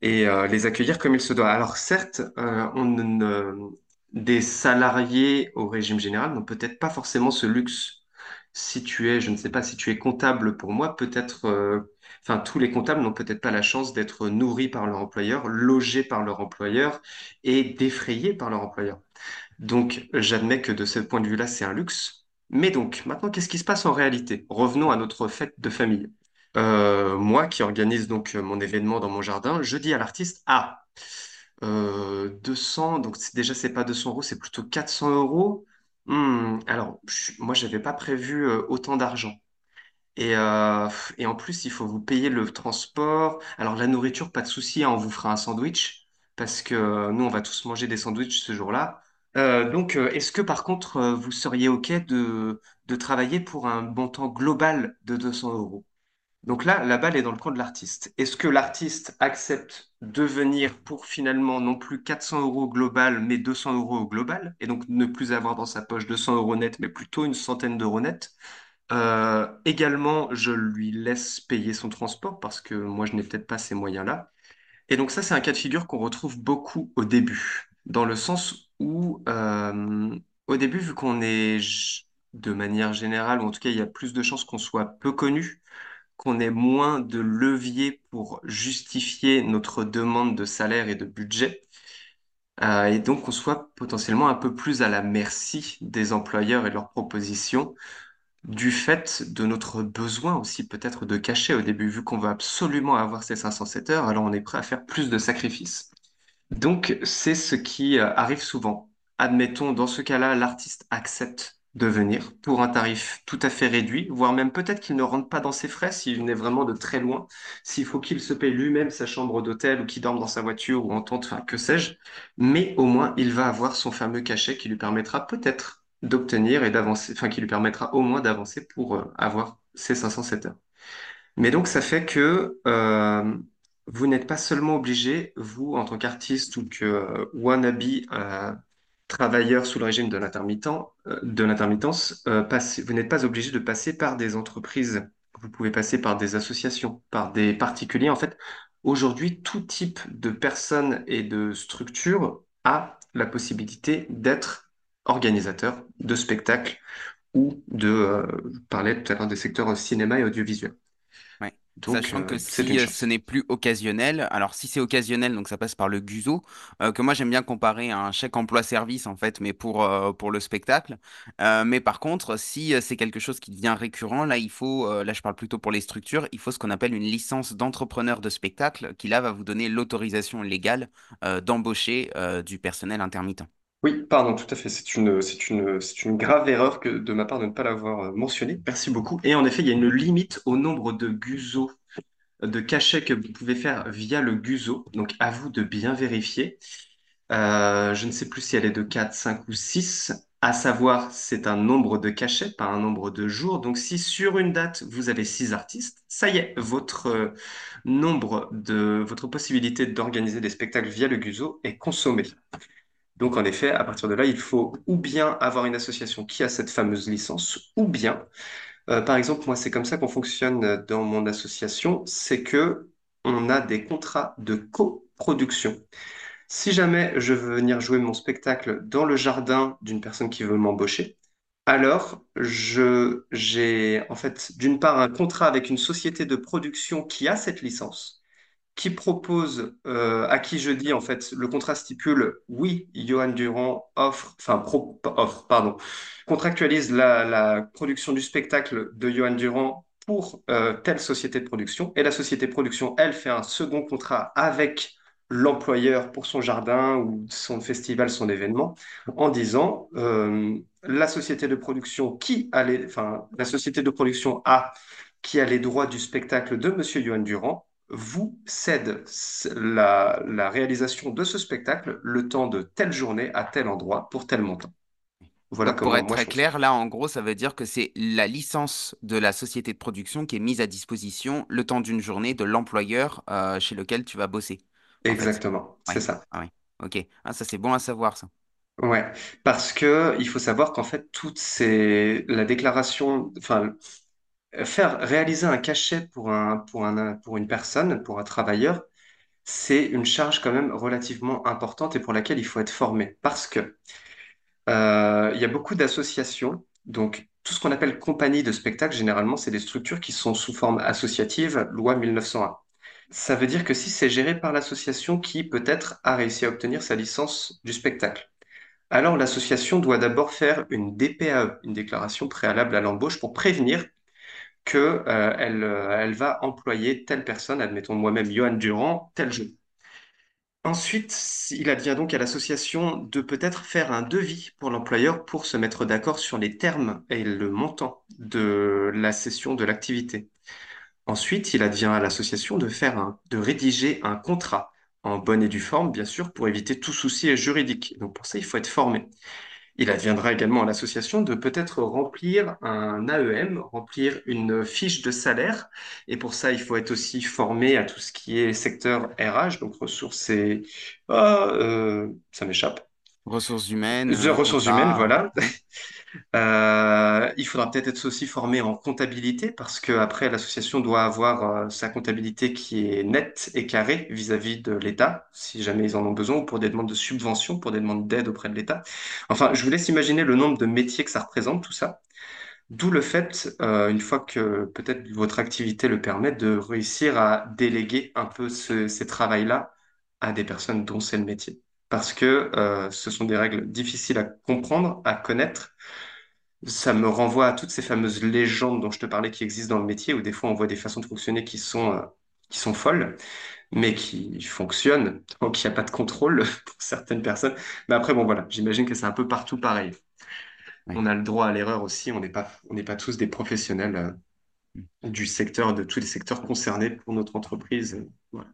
et euh, les accueillir comme il se doit. Alors certes, euh, des salariés au régime général n'ont peut-être pas forcément ce luxe si tu es, je ne sais pas, si tu es comptable pour moi, peut-être, euh, enfin, tous les comptables n'ont peut-être pas la chance d'être nourris par leur employeur, logés par leur employeur et défrayés par leur employeur. Donc, j'admets que de ce point de vue-là, c'est un luxe. Mais donc, maintenant, qu'est-ce qui se passe en réalité? Revenons à notre fête de famille. Euh, moi, qui organise donc mon événement dans mon jardin, je dis à l'artiste, ah, euh, 200, donc c'est- déjà, c'est pas 200 euros, c'est plutôt 400 euros. Hmm, alors, je- moi, j'avais pas prévu euh, autant d'argent. Et, euh, en plus, il faut vous payer le transport. Alors, la nourriture, pas de souci, hein, on vous fera un sandwich, parce que euh, nous, on va tous manger des sandwichs ce jour-là. Euh, donc, euh, est-ce que par contre, euh, vous seriez OK de, de travailler pour un montant global de 200 euros? Donc là, la balle est dans le camp de l'artiste. Est-ce que l'artiste accepte de venir pour finalement non plus 400 euros global, mais 200 euros au global, et donc ne plus avoir dans sa poche 200 euros net, mais plutôt une centaine d'euros net? Euh, également, je lui laisse payer son transport parce que moi, je n'ai peut-être pas ces moyens-là. Et donc ça, c'est un cas de figure qu'on retrouve beaucoup au début, dans le sens où, euh, au début, vu qu'on est de manière générale, ou en tout cas, il y a plus de chances qu'on soit peu connu, qu'on ait moins de levier pour justifier notre demande de salaire et de budget, euh, et donc qu'on soit potentiellement un peu plus à la merci des employeurs et leurs propositions du fait de notre besoin aussi peut-être de cacher au début, vu qu'on veut absolument avoir ces 507 heures, alors on est prêt à faire plus de sacrifices. Donc, c'est ce qui euh, arrive souvent. Admettons, dans ce cas-là, l'artiste accepte de venir pour un tarif tout à fait réduit, voire même peut-être qu'il ne rentre pas dans ses frais s'il venait vraiment de très loin, s'il faut qu'il se paye lui-même sa chambre d'hôtel ou qu'il dorme dans sa voiture ou en tente, enfin, que sais-je. Mais au moins, il va avoir son fameux cachet qui lui permettra peut-être d'obtenir et d'avancer, enfin, qui lui permettra au moins d'avancer pour euh, avoir ses 507 heures. Mais donc, ça fait que euh, vous n'êtes pas seulement obligé, vous, en tant qu'artiste ou que euh, wannabe euh, travailleur sous le régime de euh, l'intermittence, euh, vous n'êtes pas obligé de passer par des entreprises. Vous pouvez passer par des associations, par des particuliers. En fait, aujourd'hui, tout type de personnes et de structures a la possibilité d'être organisateur de spectacles ou de euh, parler tout à l'heure des secteurs cinéma et audiovisuel. Donc,
Sachant
euh,
que si
une
euh, ce n'est plus occasionnel, alors si c'est occasionnel, donc ça passe par le GUSO, euh, que moi j'aime bien comparer à un chèque emploi-service en fait, mais pour, euh, pour le spectacle. Euh, mais par contre, si euh, c'est quelque chose qui devient récurrent, là il faut, euh, là je parle plutôt pour les structures, il faut ce qu'on appelle une licence d'entrepreneur de spectacle, qui là va vous donner l'autorisation légale euh, d'embaucher euh, du personnel intermittent.
Oui, pardon, tout à fait. C'est une, grave erreur que, de ma part de ne pas l'avoir euh, mentionné. Merci beaucoup. Et en effet, il y a une limite au nombre de GUSO, de cachets que vous pouvez faire via le GUSO. Donc, à vous de bien vérifier. Euh, je ne sais plus si elle est de 4, 5 ou 6. À savoir, c'est un nombre de cachets, pas un nombre de jours. Donc, si sur une date, vous avez 6 artistes, ça y est, votre euh, nombre de, votre possibilité d'organiser des spectacles via le GUSO est consommée. Donc, en effet, à partir de là, il faut ou bien avoir une association qui a cette fameuse licence, ou bien, euh, par exemple, moi, c'est comme ça qu'on fonctionne dans mon association, c'est que on a des contrats de coproduction. Si jamais je veux venir jouer mon spectacle dans le jardin d'une personne qui veut m'embaucher, alors je, j'ai en fait d'une part un contrat avec une société de production qui a cette licence qui propose, euh, à qui je dis, en fait, le contrat stipule, oui, Johan Durand offre, enfin, offre, pardon, contractualise la, la production du spectacle de Johan Durand pour euh, telle société de production. Et la société de production, elle, fait un second contrat avec l'employeur pour son jardin ou son festival, son événement, en disant, euh, la société de production qui a les, enfin, la société de production A qui a les droits du spectacle de Monsieur Johan Durand vous cède la, la réalisation de ce spectacle le temps de telle journée à tel endroit pour tel montant. Voilà
Donc pour être
moi
très clair, là en gros, ça veut dire que c'est la licence de la société de production qui est mise à disposition le temps d'une journée de l'employeur euh, chez lequel tu vas bosser.
Exactement, c'est
Ouais,
ça.
ah ouais, ok. Ah, ça c'est bon à savoir ça.
Ouais, parce que il faut savoir qu'en fait, toutes ces, la déclaration, enfin, faire réaliser un cachet pour un, pour un, pour une personne, pour un travailleur, c'est une charge quand même relativement importante et pour laquelle il faut être formé. Parce que Euh, il y a beaucoup d'associations, donc tout ce qu'on appelle compagnie de spectacle, généralement, c'est des structures qui sont sous forme associative, loi 1901. Ça veut dire que si c'est géré par l'association qui peut-être a réussi à obtenir sa licence du spectacle, alors l'association doit d'abord faire une DPAE, une déclaration préalable à l'embauche, pour prévenir que, euh, elle, euh, elle va employer telle personne, admettons moi-même Johan Durand, tel jour. Ensuite, il advient donc à l'association de peut-être faire un devis pour l'employeur pour se mettre d'accord sur les termes et le montant de la cession de l'activité. Ensuite, il advient à l'association de faire de rédiger un contrat en bonne et due forme, bien sûr, pour éviter tout souci juridique. Donc pour ça, il faut être formé. Il adviendra également à l'association de peut-être remplir un AEM, remplir une fiche de salaire. Et pour ça, il faut être aussi formé à tout ce qui est secteur RH, donc ressources et... Ah, euh, ça m'échappe.
Ressources humaines,
The ressources humaines, voilà. Euh, il faudra peut-être être aussi formé en comptabilité parce que après l'association doit avoir euh, sa comptabilité qui est nette et carrée vis-à-vis de l'État, si jamais ils en ont besoin, ou pour des demandes de subvention, pour des demandes d'aide auprès de l'État. Enfin, je vous laisse imaginer le nombre de métiers que ça représente, tout ça. D'où le fait, euh, une fois que peut-être votre activité le permet, de réussir à déléguer un peu ce- ces travails-là à des personnes dont c'est le métier. Parce que euh, ce sont des règles difficiles à comprendre, à connaître. Ça me renvoie à toutes ces fameuses légendes dont je te parlais qui existent dans le métier, où des fois on voit des façons de fonctionner qui sont, euh, qui sont folles, mais qui fonctionnent tant qu'il n'y a pas de contrôle <laughs> pour certaines personnes. Mais après, bon voilà, j'imagine que c'est un peu partout pareil. On a le droit à l'erreur aussi, on n'est pas, on n'est pas tous des professionnels euh, du secteur, de tous les secteurs concernés pour notre entreprise, voilà,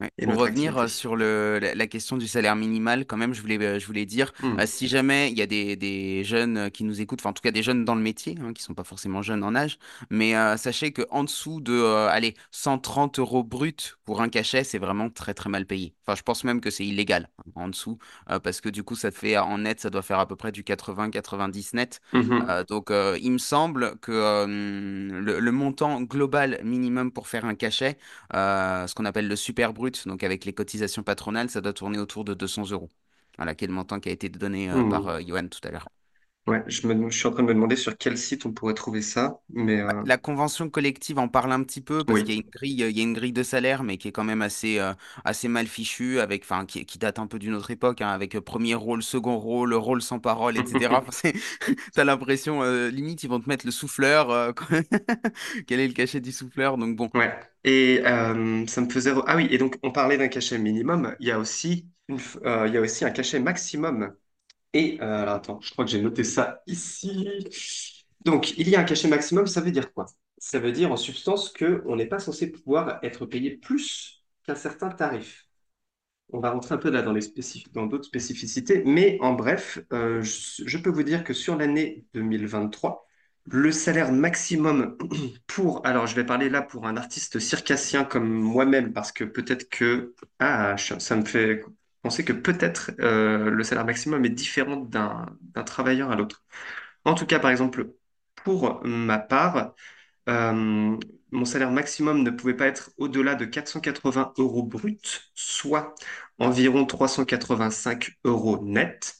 Ouais.
et
Pour
notre
revenir
activité.
euh, sur le, la, la question du salaire minimal, quand même, je voulais, euh, je voulais dire, euh,
Hmm.
si jamais il y a des, des jeunes euh, qui nous écoutent, enfin en tout cas des jeunes dans le métier, hein, qui sont pas forcément jeunes en âge, mais euh, sachez que en dessous de, euh, allez, 130 euros brut pour un cachet, c'est vraiment très très mal payé. Enfin, je pense même que c'est illégal hein, en dessous, euh, parce que du coup, ça te fait en net, ça doit faire à peu près du 80-90 net.
Mhm.
Euh, donc, euh, il me semble que euh, le, le montant global minimum pour faire un cachet euh, ce qu'on appelle le super brut, donc avec les cotisations patronales, ça doit tourner autour de 200 euros. Voilà, qui est le montant qui a été donné euh, par
Hmm.
euh, Johan tout à l'heure.
Ouais, je me, je suis en train de me demander sur quel site on pourrait trouver ça, mais euh,
La convention collective en parle un petit peu parce qu'il y
oui.
a une grille, il y a une grille de salaire, mais qui est quand même assez, euh, assez mal fichue, avec, enfin, qui, qui date un peu d'une autre époque, hein, avec euh, premier rôle, second rôle, rôle sans parole, etc. <laughs> Enfin, c'est- <laughs> t'as l'impression, euh, limite, ils vont te mettre le souffleur. euh, <laughs> Quel est le cachet du souffleur? Donc bon.
Ouais. Et euh, ça me faisait. re- Ah oui, et donc on parlait d'un cachet minimum. Il y a aussi une... f- euh, il y a aussi un cachet maximum. Et euh, alors attends, je crois que j'ai noté ça ici. Donc il y a un cachet maximum, ça veut dire quoi? Ça veut dire en substance que on n'est pas censé pouvoir être payé plus qu'un certain tarif. On va rentrer un peu là dans d'autres spécificités, mais en bref, euh, je, peux vous dire que sur l'année 2023, le salaire maximum <clears throat> pour, alors je vais parler là pour un artiste circassien comme moi-même, parce que peut-être que, ah, ça me fait penser que peut-être euh, le salaire maximum est différent d'un travailleur à l'autre. En tout cas, par exemple, pour ma part, euh, mon salaire maximum ne pouvait pas être au-delà de 480 euros brut, soit environ 385 euros net,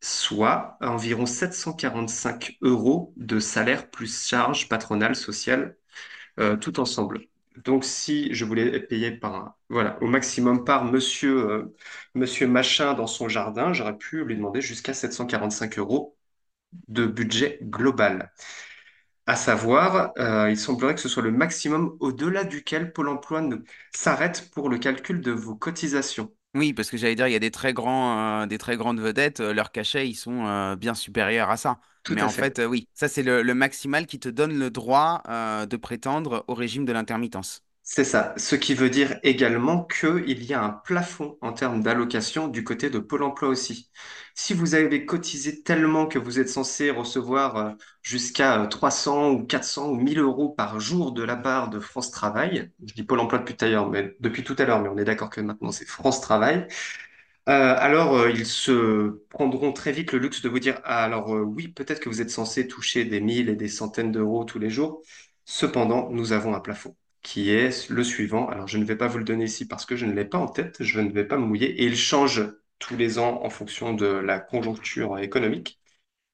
soit environ 745 euros de salaire plus charges patronales, sociales, euh, tout ensemble. Donc, si je voulais être payé par voilà, au maximum par monsieur, euh, monsieur Machin dans son jardin, j'aurais pu lui demander jusqu'à 745 euros de budget global. À savoir, euh, il semblerait que ce soit le maximum au-delà duquel Pôle emploi s'arrête pour le calcul de vos cotisations.
Oui, parce que j'allais dire, il y a des très grands, euh, des très grandes vedettes, euh, leurs cachets, ils sont euh, bien supérieurs à ça.
Tout
Mais
à
en
fait.
fait, euh, oui, ça c'est le, le maximal qui te donne le droit euh, de prétendre au régime de l'intermittence.
C'est ça. Ce qui veut dire également qu'il y a un plafond en termes d'allocation du côté de Pôle emploi aussi. Si vous avez cotisé tellement que vous êtes censé recevoir euh, jusqu'à euh, 300 ou 400 ou 1000 euros par jour de la part de France Travail, je dis Pôle emploi depuis tout à l'heure, mais depuis tout à l'heure, mais on est d'accord que maintenant c'est France Travail, Euh, alors, euh, ils se prendront très vite le luxe de vous dire, ah, alors euh, oui, peut-être que vous êtes censé toucher des mille et des centaines d'euros tous les jours. Cependant, nous avons un plafond qui est le suivant. Alors, je ne vais pas vous le donner ici parce que je ne l'ai pas en tête, je ne vais pas me mouiller. Et il change tous les ans en fonction de la conjoncture économique.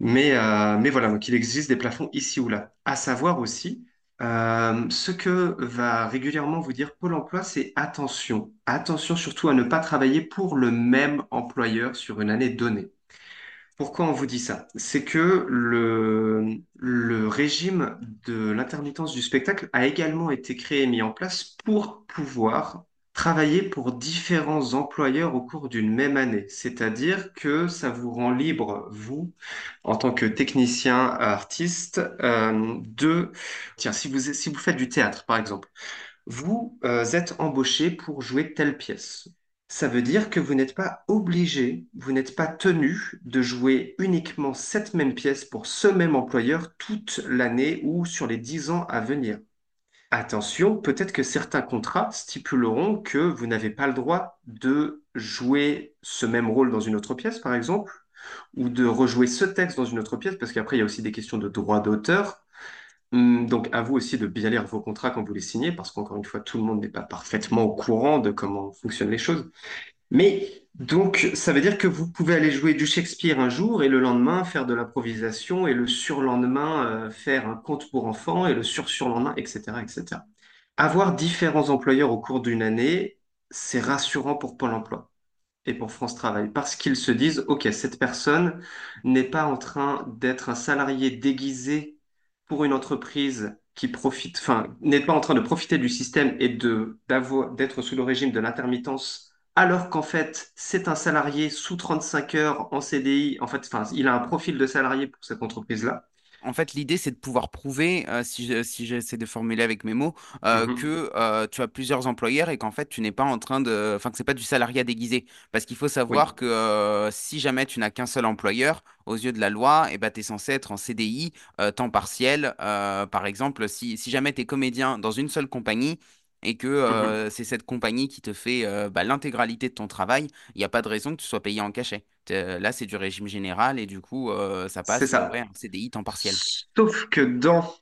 Mais, euh, voilà, donc il existe des plafonds ici ou là. À savoir aussi, euh, ce que va régulièrement vous dire Pôle emploi, c'est attention. Attention surtout à ne pas travailler pour le même employeur sur une année donnée. Pourquoi on vous dit ça? C'est que le, régime de l'intermittence du spectacle a également été créé et mis en place pour pouvoir travailler pour différents employeurs au cours d'une même année. C'est-à-dire que ça vous rend libre, vous, en tant que technicien artiste, euh, de... Tiens, si vous, si vous faites du théâtre, par exemple, vous euh, êtes embauché pour jouer telle pièce. Ça veut dire que vous n'êtes pas obligé, vous n'êtes pas tenu de jouer uniquement cette même pièce pour ce même employeur toute l'année ou sur les dix ans à venir. Attention, peut-être que certains contrats stipuleront que vous n'avez pas le droit de jouer ce même rôle dans une autre pièce, par exemple, ou de rejouer ce texte dans une autre pièce, parce qu'après, il y a aussi des questions de droit d'auteur. Hum, Donc, à vous aussi de bien lire vos contrats quand vous les signez, parce qu'encore une fois, tout le monde n'est pas parfaitement au courant de comment fonctionnent les choses. Mais donc, ça veut dire que vous pouvez aller jouer du Shakespeare un jour et le lendemain faire de l'improvisation et le surlendemain euh, faire un conte pour enfants et le sur-surlendemain, etc., etc. Avoir différents employeurs au cours d'une année, c'est rassurant pour Pôle emploi et pour France Travail parce qu'ils se disent, OK, cette personne n'est pas en train d'être un salarié déguisé pour une entreprise qui profite, enfin, n'est pas en train de profiter du système et de d'être sous le régime de l'intermittence, alors qu'en fait, c'est un salarié sous 35 heures en CDI. En fait, enfin, il a un profil de salarié pour cette entreprise-là.
En fait, l'idée, c'est de pouvoir prouver, euh, si je- si j'essaie de formuler avec mes mots, euh,
Mhm,
que euh, tu as plusieurs employeurs et qu'en fait, tu n'es pas en train de... Enfin, que c'est pas du salariat déguisé. Parce qu'il faut
Oui.
savoir que euh, si jamais tu n'as qu'un seul employeur, aux yeux de la loi, eh ben, tu es censé être en CDI, euh, temps partiel. Euh, par exemple, si, si jamais tu es comédien dans une seule compagnie et que euh, c'est cette compagnie qui te fait euh, bah, l'intégralité de ton travail, il n'y a pas de raison que tu sois payé en cachet. Euh, Là, c'est du régime général et du coup, ça
C'est
passe ouais,
ça.
en CDI temps partiel.
Sauf que dans,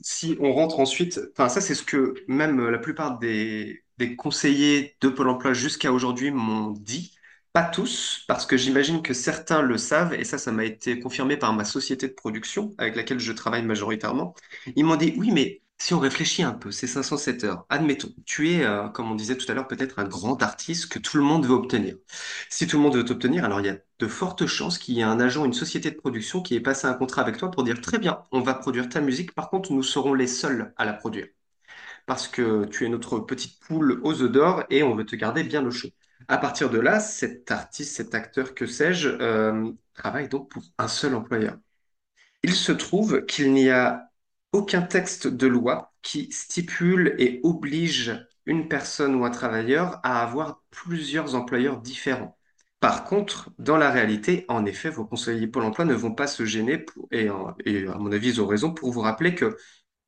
si on rentre ensuite, enfin ça c'est ce que même la plupart des, des conseillers de Pôle emploi jusqu'à aujourd'hui m'ont dit. Pas tous, parce que j'imagine que certains le savent, et ça, ça m'a été confirmé par ma société de production avec laquelle je travaille majoritairement. Ils m'ont dit, oui, mais si on réfléchit un peu, c'est 507 heures. Admettons, tu es, euh, comme on disait tout à l'heure, peut-être un grand artiste que tout le monde veut obtenir. Si tout le monde veut t'obtenir, alors il y a de fortes chances qu'il y ait un agent, une société de production qui ait passé un contrat avec toi pour dire très bien, on va produire ta musique, par contre, nous serons les seuls à la produire. Parce que tu es notre petite poule aux œufs d'or et on veut te garder bien au chaud. À partir de là, cet artiste, cet acteur, que sais-je, euh, travaille donc pour un seul employeur. Il se trouve qu'il n'y a aucun texte de loi qui stipule et oblige une personne ou un travailleur à avoir plusieurs employeurs différents. Par contre, dans la réalité, en effet, vos conseillers Pôle emploi ne vont pas se gêner, et à mon avis, ils ont raison, pour vous rappeler que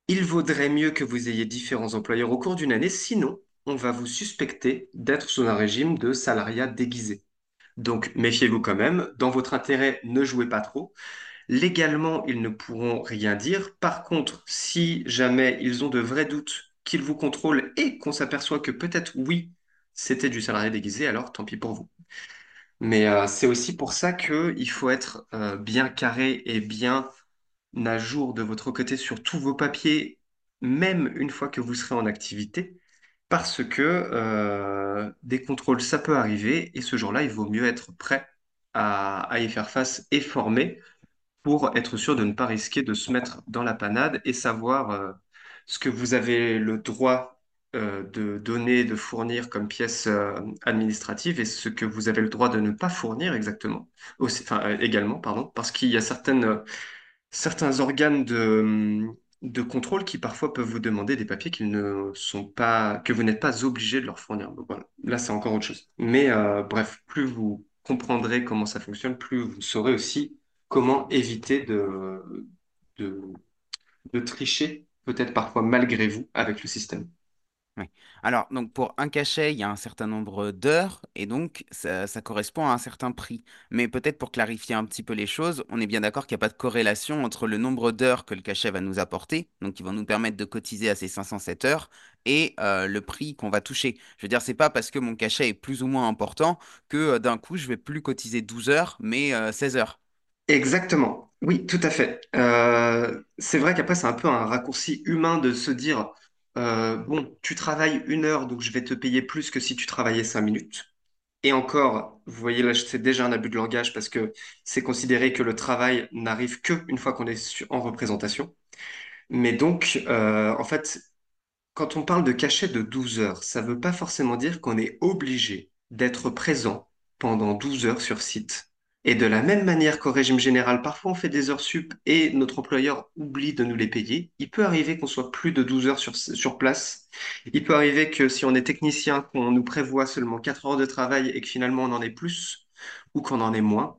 il vaudrait mieux que vous ayez différents employeurs au cours d'une année, sinon on va vous suspecter d'être sous un régime de salariat déguisé. Donc méfiez-vous quand même, dans votre intérêt, ne jouez pas trop. Légalement, ils ne pourront rien dire. Par contre, si jamais ils ont de vrais doutes qu'ils vous contrôlent et qu'on s'aperçoit que peut-être oui, c'était du salarié déguisé, alors tant pis pour vous. Mais euh, c'est aussi pour ça qu'il faut être euh, bien carré et bien à jour de votre côté sur tous vos papiers, même une fois que vous serez en activité, parce que euh, des contrôles, ça peut arriver, et ce jour-là, il vaut mieux être prêt à, à y faire face et formé pour être sûr de ne pas risquer de se mettre dans la panade et savoir euh, ce que vous avez le droit euh, de donner, de fournir comme pièce euh, administrative et ce que vous avez le droit de ne pas fournir exactement, Aussi- enfin, également, pardon, parce qu'il y a certaines, certains organes de, de contrôle qui parfois peuvent vous demander des papiers ne sont pas, que vous n'êtes pas obligé de leur fournir. Donc voilà, là c'est encore autre chose. Mais bref, plus vous comprendrez comment ça fonctionne, plus vous saurez aussi comment éviter de, tricher, peut-être parfois malgré vous, avec le système.
Oui. Alors, donc pour un cachet, il y a un certain nombre d'heures et donc ça, correspond à un certain prix. Mais peut-être pour clarifier un petit peu les choses, on est bien d'accord qu'il n'y a pas de corrélation entre le nombre d'heures que le cachet va nous apporter, donc qui vont nous permettre de cotiser à ces 507 heures, et euh, le prix qu'on va toucher. Je veux dire, c'est pas parce que mon cachet est plus ou moins important que euh, d'un coup, je vais plus cotiser 12 heures, mais euh, 16 heures.
Exactement. Oui, tout à fait. Euh, c'est vrai qu'après, c'est un peu un raccourci humain de se dire, euh, bon, tu travailles une heure, donc je vais te payer plus que si tu travaillais cinq minutes. Et encore, vous voyez là, c'est déjà un abus de langage parce que c'est considéré que le travail n'arrive que une fois qu'on est en représentation. Mais donc, euh, en fait, quand on parle de cachet de 12 heures, ça ne veut pas forcément dire qu'on est obligé d'être présent pendant 12 heures sur site. Et de la même manière qu'au régime général, parfois on fait des heures sup et notre employeur oublie de nous les payer, il peut arriver qu'on soit plus de 12 heures sur, sur place. Il peut arriver que si on est technicien, qu'on nous prévoit seulement 4 heures de travail et que finalement on en ait plus ou qu'on en ait moins.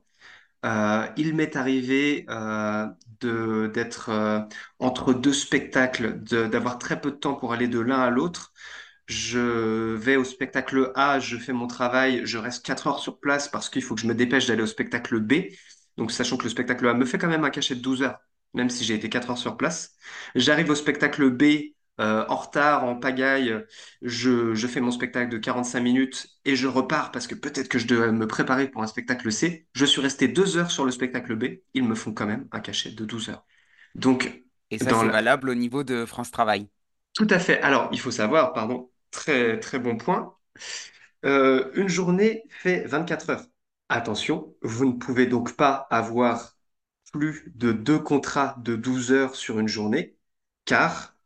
Euh, il m'est arrivé euh, de, d'être euh, entre deux spectacles, de- d'avoir très peu de temps pour aller de l'un à l'autre. Je vais au spectacle A, je fais mon travail, je reste 4 heures sur place parce qu'il faut que je me dépêche d'aller au spectacle B. Donc, sachant que le spectacle A me fait quand même un cachet de 12 heures, même si j'ai été 4 heures sur place. J'arrive au spectacle B euh, en retard, en pagaille. Je, je fais mon spectacle de 45 minutes et je repars parce que peut-être que je dois me préparer pour un spectacle C. Je suis resté 2 heures sur le spectacle B. Ils me font quand même un cachet de 12 heures. Donc,
Et ça, c'est
la,
valable au niveau de France Travail.
tout à fait. Alors, il faut savoir, pardon, très très bon point. Euh, une journée fait 24 heures. Attention, vous ne pouvez donc pas avoir plus de deux contrats de 12 heures sur une journée, car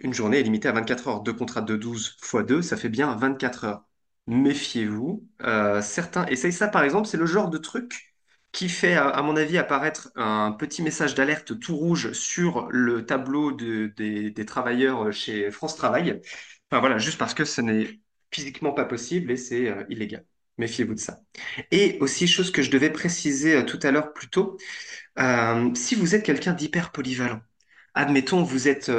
une journée est limitée à 24 heures. Deux contrats de 12 fois 2, ça fait bien 24 heures. Méfiez-vous. Euh, certains essayent ça, par exemple, c'est le genre de truc qui fait, à, mon avis, apparaître un petit message d'alerte tout rouge sur le tableau de- des, des travailleurs chez France Travail. Enfin voilà, juste parce que ce n'est physiquement pas possible et c'est euh, illégal. Méfiez-vous de ça. Et aussi, chose que je devais préciser euh, tout à l'heure plus tôt, euh, si vous êtes quelqu'un d'hyper polyvalent, admettons, vous êtes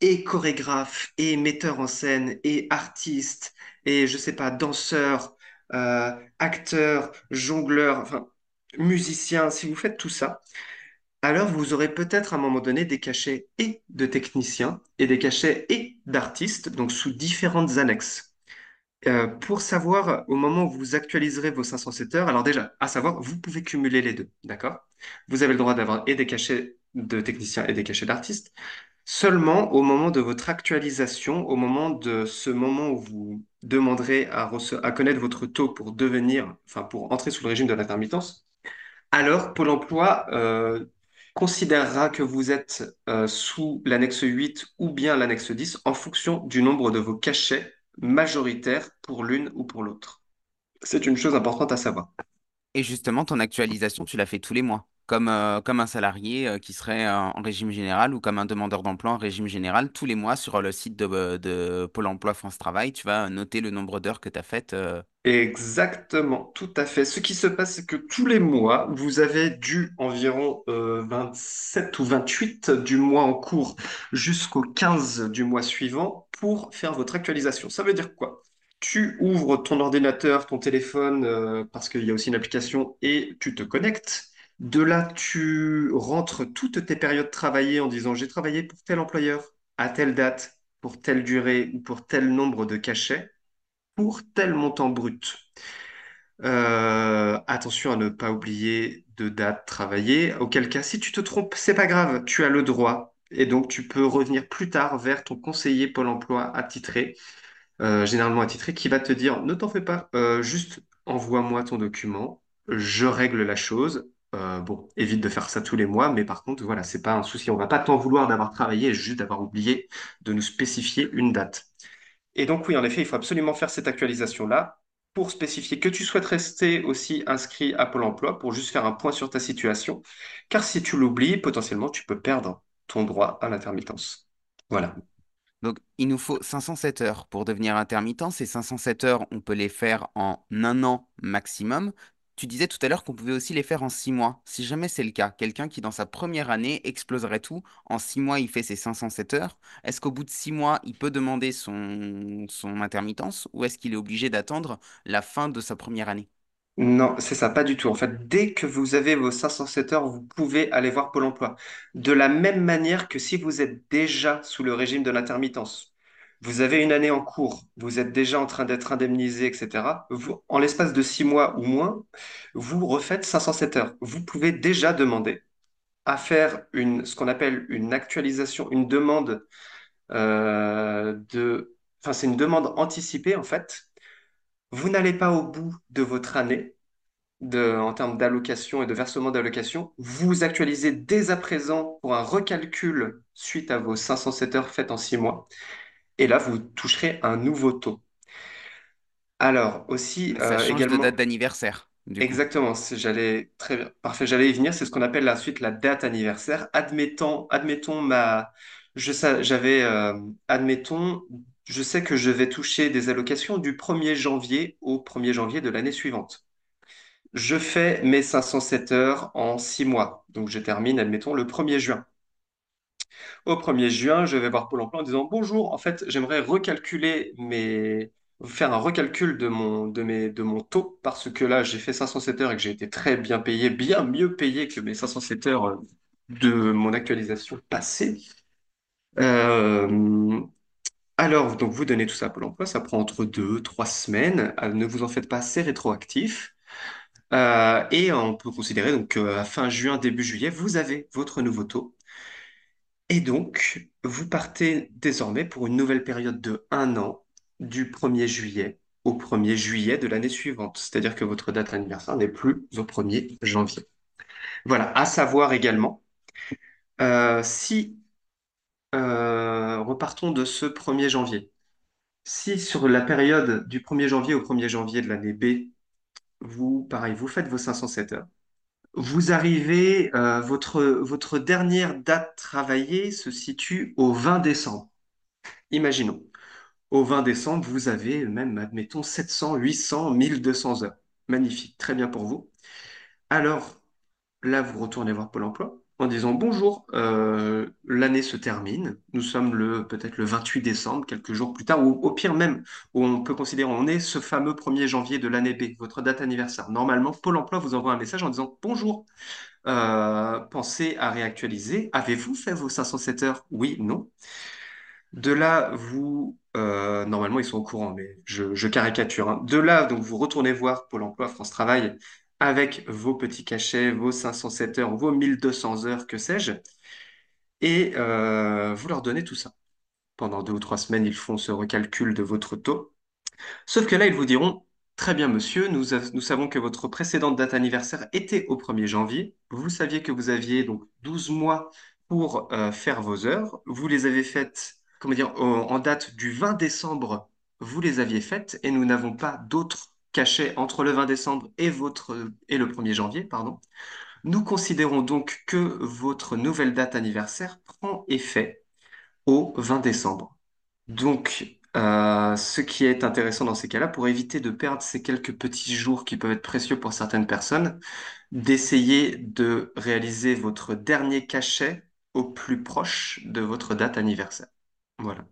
et chorégraphe, et metteur en scène, et artiste, et je sais pas, danseur, acteur, jongleur, enfin, musicien, si vous faites tout ça, alors vous aurez peut-être à un moment donné des cachets et de technicien et des cachets et d'artiste, donc sous différentes annexes. Euh, pour savoir au moment où vous actualiserez vos 507 heures, alors déjà, à savoir, vous pouvez cumuler les deux, d'accord? Vous avez le droit d'avoir et des cachets de technicien et des cachets d'artiste. Seulement au moment de votre actualisation, au moment de ce moment où vous demanderez à connaître votre taux pour devenir, enfin pour entrer sous le régime de l'intermittence, alors Pôle emploi euh, considérera que vous êtes euh, sous l'annexe 8 ou bien l'annexe 10 en fonction du nombre de vos cachets majoritaires pour l'une ou pour l'autre. C'est une chose importante à savoir.
Et justement, ton actualisation, tu la fais tous les mois, comme, euh, comme un salarié euh, qui serait euh, en régime général ou comme un demandeur d'emploi en régime général. Tous les mois, sur le site de, Pôle emploi France Travail, tu vas noter le nombre d'heures que tu as faites.
Exactement, tout à fait. Ce qui se passe, c'est que tous les mois, vous avez dû environ euh, 27 ou 28 du mois en cours jusqu'au 15 du mois suivant pour faire votre actualisation. Ça veut dire quoi? Tu ouvres ton ordinateur, ton téléphone, parce qu'il y a aussi une application, et tu te connectes. De là, tu rentres toutes tes périodes travaillées en disant j'ai travaillé pour tel employeur à telle date, pour telle durée ou pour tel nombre de cachets pour tel montant brut. Euh, attention à ne pas oublier de date travaillée, auquel cas, si tu te trompes, c'est pas grave, tu as le droit. Et donc, tu peux revenir plus tard vers ton conseiller Pôle emploi attitré, euh, généralement attitré, qui va te dire, ne t'en fais pas, euh, juste envoie-moi ton document, je règle la chose. Euh, bon, évite de faire ça tous les mois, mais par contre, voilà, c'est pas un souci. On va pas t'en vouloir d'avoir travaillé, juste d'avoir oublié de nous spécifier une date. Et donc, oui, en effet, il faut absolument faire cette actualisation-là pour spécifier que tu souhaites rester aussi inscrit à Pôle emploi pour juste faire un point sur ta situation. Car si tu l'oublies, potentiellement, tu peux perdre ton droit à l'intermittence. Voilà.
Donc, il nous faut 507 heures pour devenir intermittent. Ces 507 heures, on peut les faire en un an maximum. Tu disais tout à l'heure qu'on pouvait aussi les faire en six mois. Si jamais c'est le cas, quelqu'un qui dans sa première année exploserait tout, en six mois il fait ses 507 heures, est-ce qu'au bout de six mois il peut demander son, son intermittence ou est-ce qu'il est obligé d'attendre la fin de sa première année?
Non, c'est ça, pas du tout. En fait, dès que vous avez vos 507 heures, vous pouvez aller voir Pôle emploi. De la même manière que si vous êtes déjà sous le régime de l'intermittence, vous avez une année en cours, vous êtes déjà en train d'être indemnisé, etc. En l'espace de six mois ou moins, vous refaites 507 heures. Vous pouvez déjà demander à faire une, ce qu'on appelle une actualisation, une demande euh, de, enfin, c'est une demande anticipée en fait. Vous n'allez pas au bout de votre année en termes d'allocation et de versement d'allocation. Vous actualisez dès à présent pour un recalcul suite à vos 507 heures faites en six mois. Et là, vous toucherez un nouveau taux. Alors aussi,
ça
euh,
change de date d'anniversaire, du coup.
exactement, c'est- j'allais très bien, parfait, j'allais y venir, c'est ce qu'on appelle la suite la date anniversaire. Admettons, admettons ma, je sais, j'avais, euh, admettons, je sais que je vais toucher des allocations du 1er janvier au 1er janvier de l'année suivante. Je fais mes 507 heures en six mois, donc je termine, admettons, le 1er juin. Au 1er juin, je vais voir Pôle emploi en disant bonjour, en fait, j'aimerais recalculer mes... faire un recalcul de mon, de mes, de mon taux parce que là, j'ai fait 507 heures et que j'ai été très bien payé, bien mieux payé que mes 507 heures de mon actualisation passée. Euh, alors, donc, vous donnez tout ça à Pôle emploi, ça prend entre deux, trois semaines. Euh, ne vous en faites pas, c'est rétroactif. Euh, et on peut considérer donc fin juin, début juillet, vous avez votre nouveau taux. Et donc, vous partez désormais pour une nouvelle période de un an, du 1er juillet au 1er juillet de l'année suivante. C'est-à-dire que votre date d'anniversaire n'est plus au 1er janvier. Voilà, à savoir également, euh, si, euh, repartons de ce 1er janvier, si sur la période du 1er janvier au 1er janvier de l'année B, vous, pareil, vous faites vos 507 heures, vous arrivez, euh, votre, votre dernière date travaillée se situe au 20 décembre. Imaginons. Au 20 décembre, vous avez même, admettons, 700, 800, 1200 heures. Magnifique, très bien pour vous. Alors, là, vous retournez voir Pôle emploi en disant bonjour, euh, l'année se termine. Nous sommes le peut-être le 28 décembre, quelques jours plus tard, ou au pire même, où on peut considérer on est ce fameux 1er janvier de l'année B, votre date anniversaire. Normalement, Pôle emploi vous envoie un message en disant bonjour, euh, pensez à réactualiser. Avez-vous fait vos 507 heures? Oui, non. De là, vous, euh, normalement, ils sont au courant, mais je, caricature. hein. De là, donc, vous retournez voir Pôle emploi, France Travail, avec vos petits cachets, vos 507 heures, vos 1200 heures, que sais-je, et euh, vous leur donnez tout ça. Pendant deux ou trois semaines, ils font ce recalcul de votre taux. Sauf que là, ils vous diront, très bien, monsieur, nous, nous savons que votre précédente date anniversaire était au 1er janvier. Vous saviez que vous aviez donc 12 mois pour euh, faire vos heures. Vous les avez faites, comment dire, en date du 20 décembre, vous les aviez faites et nous n'avons pas d'autres cachets entre le 20 décembre et votre, et le 1er janvier, pardon. Nous considérons donc que votre nouvelle date anniversaire prend effet au 20 décembre. Donc, euh, ce qui est intéressant dans ces cas-là, pour éviter de perdre ces quelques petits jours qui peuvent être précieux pour certaines personnes, d'essayer de réaliser votre dernier cachet au plus proche de votre date anniversaire. Voilà.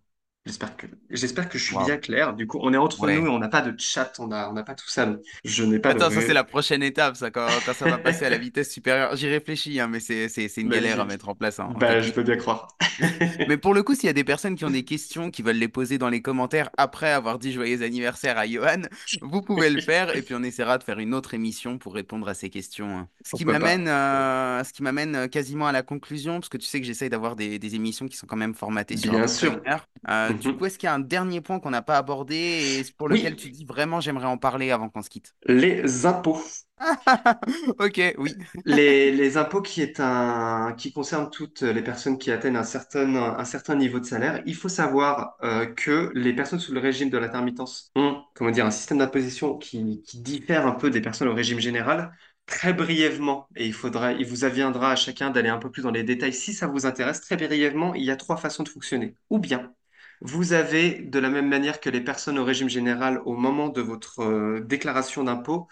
J'espère que, j'espère que je suis bien clair. Du coup, on est entre nous et on n'a pas de chat, on a, on n'a pas tout ça. Je n'ai pas de
Attends, ça c'est la prochaine étape, ça, quand, quand ça va passer à la <laughs> vitesse supérieure. J'y réfléchis, hein, mais c'est, c'est, c'est une galère à mettre en place hein, en
Bah, je peux bien croire. <laughs>
Mais pour le coup, s'il y a des personnes qui ont des questions, qui veulent les poser dans les commentaires après avoir dit joyeux anniversaire à Johan, vous pouvez le faire et puis on essaiera de faire une autre émission pour répondre à ces questions. hein. Ce qui m'amène, euh, ce qui m'amène euh, quasiment à la conclusion, parce que tu sais que j'essaye d'avoir des, des émissions qui sont quand même formatées sur
Bien sûr.
Euh, du
Mhm.
coup, est-ce qu'il y a un dernier point qu'on n'a pas abordé et pour lequel tu dis vraiment j'aimerais en parler avant qu'on se quitte?
les impôts. <laughs>
Ok, oui. <laughs>
Les, les impôts qui est un, qui concernent toutes les personnes qui atteignent un certain, un certain niveau de salaire, il faut savoir euh, que les personnes sous le régime de l'intermittence ont, comment dire, un système d'imposition qui, qui diffère un peu des personnes au régime général. Très brièvement, et il faudra, il vous aviendra à chacun d'aller un peu plus dans les détails si ça vous intéresse. Très brièvement, il y a trois façons de fonctionner. Ou bien, vous avez, de la même manière que les personnes au régime général, au moment de votre euh, déclaration d'impôt,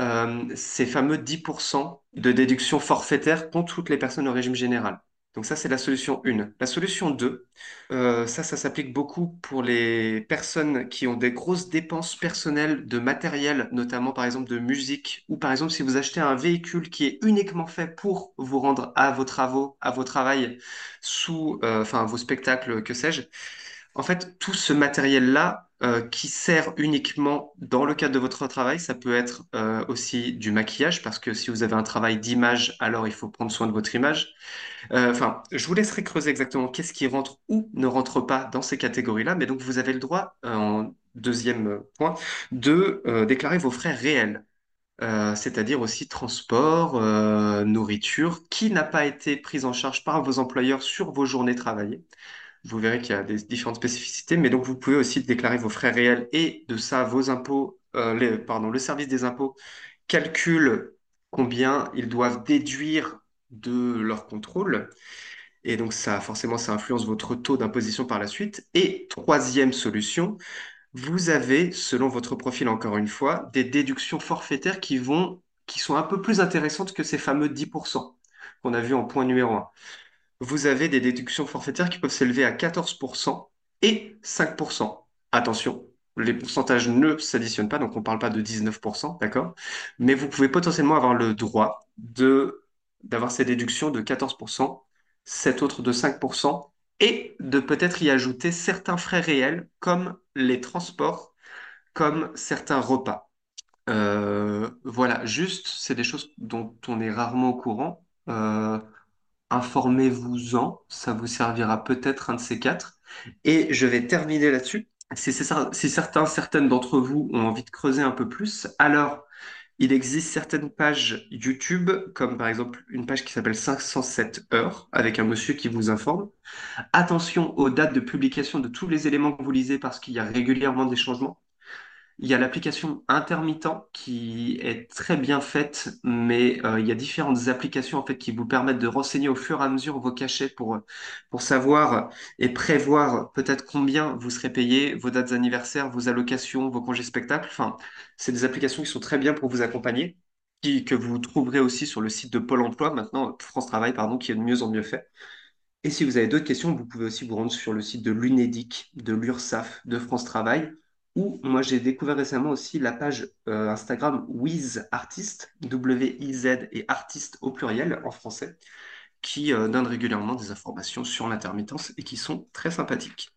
euh, ces fameux 10% de déduction forfaitaire qu'ont toutes les personnes au régime général. Donc ça, c'est la solution 1. La solution 2, euh, ça, ça s'applique beaucoup pour les personnes qui ont des grosses dépenses personnelles de matériel, notamment par exemple de musique, ou par exemple si vous achetez un véhicule qui est uniquement fait pour vous rendre à vos travaux, à vos travails, sous, vos spectacles, que sais-je. En fait, tout ce matériel-là euh, qui sert uniquement dans le cadre de votre travail. Ça peut être euh, aussi du maquillage, parce que si vous avez un travail d'image, alors il faut prendre soin de votre image. Euh, Enfin, je vous laisserai creuser exactement qu'est-ce qui rentre ou ne rentre pas dans ces catégories-là. Mais donc, vous avez le droit, en deuxième point, de déclarer vos frais réels. C'est-à-dire aussi transport, nourriture, qui n'a pas été prise en charge par vos employeurs sur vos journées travaillées. Vous verrez qu'il y a des différentes spécificités, mais donc vous pouvez aussi déclarer vos frais réels et de ça, vos impôts, euh, le service des impôts calcule combien ils doivent déduire de leur contrôle. Et donc ça, forcément, ça influence votre taux d'imposition par la suite. Et troisième solution, vous avez, selon votre profil encore une fois, des déductions forfaitaires qui vont, qui sont un peu plus intéressantes que ces fameux 10% qu'on a vu en point numéro un vous avez des déductions forfaitaires qui peuvent s'élever à 14% et 5%. Attention, les pourcentages ne s'additionnent pas, donc on ne parle pas de 19%, d'accord? Mais vous pouvez potentiellement avoir le droit d'avoir ces déductions de 14%, cette autre de 5%, et de peut-être y ajouter certains frais réels, comme les transports, comme certains repas. Euh, voilà, juste, c'est des choses dont on est rarement au courant. Euh, Informez-vous-en, ça vous servira peut-être un de ces quatre. Et je vais terminer là-dessus. Si, certains, certaines d'entre vous ont envie de creuser un peu plus, alors il existe certaines pages YouTube, comme par exemple une page qui s'appelle 507 heures, avec un monsieur qui vous informe. Attention aux dates de publication de tous les éléments que vous lisez parce qu'il y a régulièrement des changements. Il y a l'application Intermittent qui est très bien faite, mais euh, il y a différentes applications en fait qui vous permettent de renseigner au fur et à mesure vos cachets pour, pour savoir et prévoir peut-être combien vous serez payé, vos dates anniversaires, vos allocations, vos congés spectacles. Enfin, c'est des applications qui sont très bien pour vous accompagner, que vous trouverez aussi sur le site de Pôle Emploi, maintenant France Travail, pardon, qui est de mieux en mieux fait. Et si vous avez d'autres questions, vous pouvez aussi vous rendre sur le site de l'UNEDIC, de l'URSSAF, de France Travail, ou moi j'ai découvert récemment aussi la page euh, Instagram Wiz Artist, W-I-Z et artiste au pluriel en français, qui euh, donne régulièrement des informations sur l'intermittence et qui sont très sympathiques.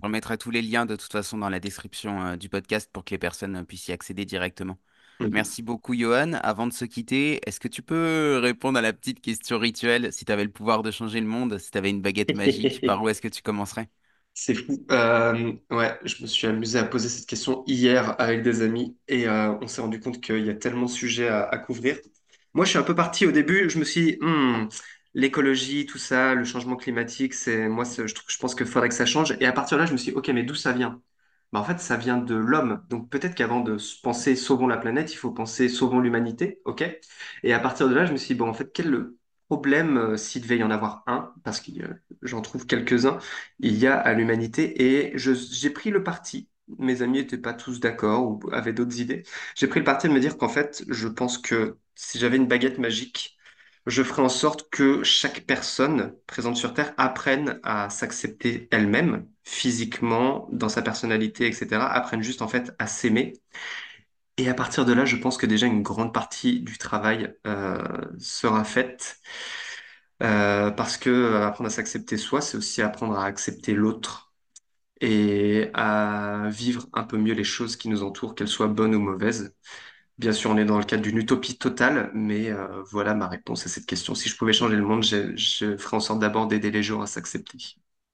Je remettrai tous les liens de toute façon dans la description euh, du podcast pour que les personnes puissent y accéder directement.
Mhm.
Merci beaucoup, Johan. Avant de se quitter, est-ce que tu peux répondre à la petite question rituelle? Si tu avais le pouvoir de changer le monde, si tu avais une baguette magique, <laughs> par où est-ce que tu commencerais?
C'est fou. Euh, ouais, je me suis amusé à poser cette question hier avec des amis et euh, on s'est rendu compte qu'il y a tellement de sujets à, couvrir. Moi, je suis un peu parti au début, je me suis dit, Hmm, l'écologie, tout ça, le changement climatique, c'est moi, je pense qu'il faudrait que ça change. Et à partir de là, je me suis dit, ok, mais d'où ça vient? Bah, en fait, ça vient de l'homme. Donc peut-être qu'avant de se penser sauvons la planète, il faut penser sauvons l'humanité, ok? Et à partir de là, je me suis dit, bon, en fait, quel le problème, euh, s'il devait y en avoir un, parce que j'en trouve quelques-uns, il y a à l'humanité. Et j'ai pris le parti, mes amis n'étaient pas tous d'accord ou avaient d'autres idées, j'ai pris le parti de me dire qu'en fait, je pense que si j'avais une baguette magique, je ferais en sorte que chaque personne présente sur Terre apprenne à s'accepter elle-même, physiquement, dans sa personnalité, etc. Apprenne juste en fait à s'aimer. Et à partir de là, je pense que déjà une grande partie du travail euh, sera faite. Euh, parce que euh, apprendre à s'accepter soi, c'est aussi apprendre à accepter l'autre et à vivre un peu mieux les choses qui nous entourent, qu'elles soient bonnes ou mauvaises. Bien sûr, on est dans le cadre d'une utopie totale, mais voilà ma réponse à cette question. Si je pouvais changer le monde, je, je ferais en sorte d'abord d'aider les gens à s'accepter.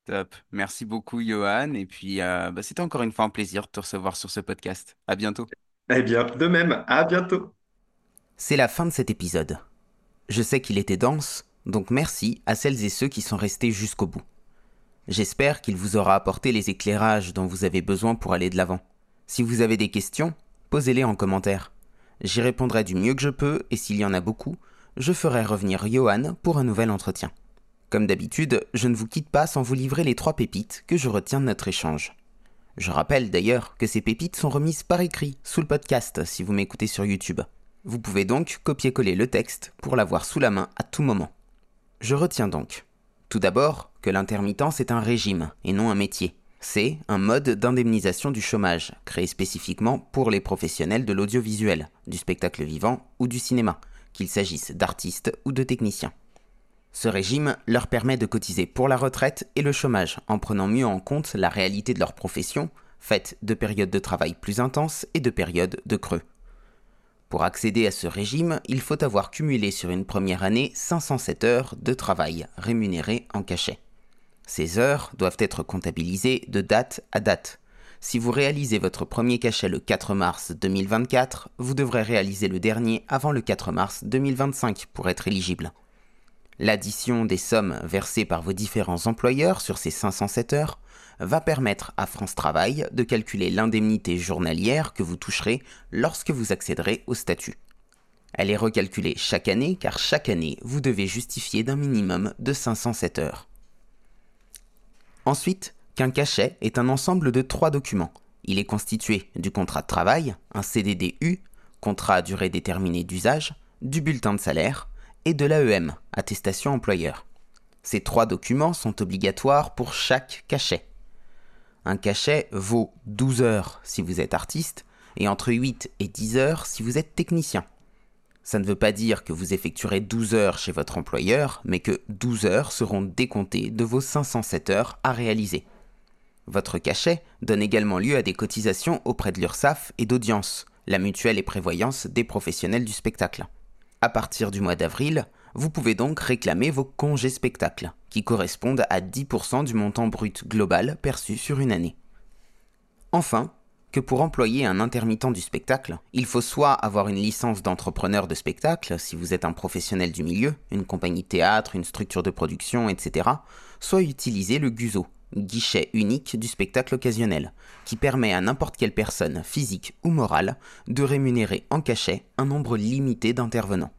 Top. Merci beaucoup, Johan. Et puis, bah, c'était encore une fois un plaisir de te recevoir sur ce podcast. À bientôt.
Eh bien, de même, à bientôt.
C'est la fin de cet épisode. Je sais qu'il était dense, donc merci à celles et ceux qui sont restés jusqu'au bout. J'espère qu'il vous aura apporté les éclairages dont vous avez besoin pour aller de l'avant. Si vous avez des questions, posez-les en commentaire. J'y répondrai du mieux que je peux et s'il y en a beaucoup, je ferai revenir Johan pour un nouvel entretien. Comme d'habitude, je ne vous quitte pas sans vous livrer les trois pépites que je retiens de notre échange. Je rappelle d'ailleurs que ces pépites sont remises par écrit sous le podcast si vous m'écoutez sur YouTube. Vous pouvez donc copier-coller le texte pour l'avoir sous la main à tout moment. Je retiens donc, tout d'abord, que l'intermittence est un régime et non un métier. C'est un mode d'indemnisation du chômage, créé spécifiquement pour les professionnels de l'audiovisuel, du spectacle vivant ou du cinéma, qu'il s'agisse d'artistes ou de techniciens. Ce régime leur permet de cotiser pour la retraite et le chômage en prenant mieux en compte la réalité de leur profession, faite de périodes de travail plus intenses et de périodes de creux. Pour accéder à ce régime, il faut avoir cumulé sur une première année 507 heures de travail rémunérées en cachet. Ces heures doivent être comptabilisées de date à date. Si vous réalisez votre premier cachet le 4 mars 2024, vous devrez réaliser le dernier avant le 4 mars 2025 pour être éligible. L'addition des sommes versées par vos différents employeurs sur ces 507 heures va permettre à France Travail de calculer l'indemnité journalière que vous toucherez lorsque vous accéderez au statut. Elle est recalculée chaque année car chaque année vous devez justifier d'un minimum de 507 heures. Ensuite, qu'un cachet est un ensemble de trois documents. Il est constitué du contrat de travail, un CDDU, contrat à durée déterminée d'usage, du bulletin de salaire et de l'AEM, attestation employeur. Ces trois documents sont obligatoires pour chaque cachet. Un cachet vaut 12 heures si vous êtes artiste et entre 8 et 10 heures si vous êtes technicien. Ça ne veut pas dire que vous effectuerez 12 heures chez votre employeur, mais que 12 heures seront décomptées de vos 507 heures à réaliser. Votre cachet donne également lieu à des cotisations auprès de l'URSSAF et d'audience, la mutuelle et prévoyance des professionnels du spectacle. À partir du mois d'avril, vous pouvez donc réclamer vos congés spectacles, qui correspondent à 10% du montant brut global perçu sur une année. Enfin, que pour employer un intermittent du spectacle, il faut soit avoir une licence d'entrepreneur de spectacle, si vous êtes un professionnel du milieu, une compagnie théâtre, une structure de production, etc., soit utiliser le GUSO, guichet unique du spectacle occasionnel, qui permet à n'importe quelle personne, physique ou morale, de rémunérer en cachet un nombre limité d'intervenants.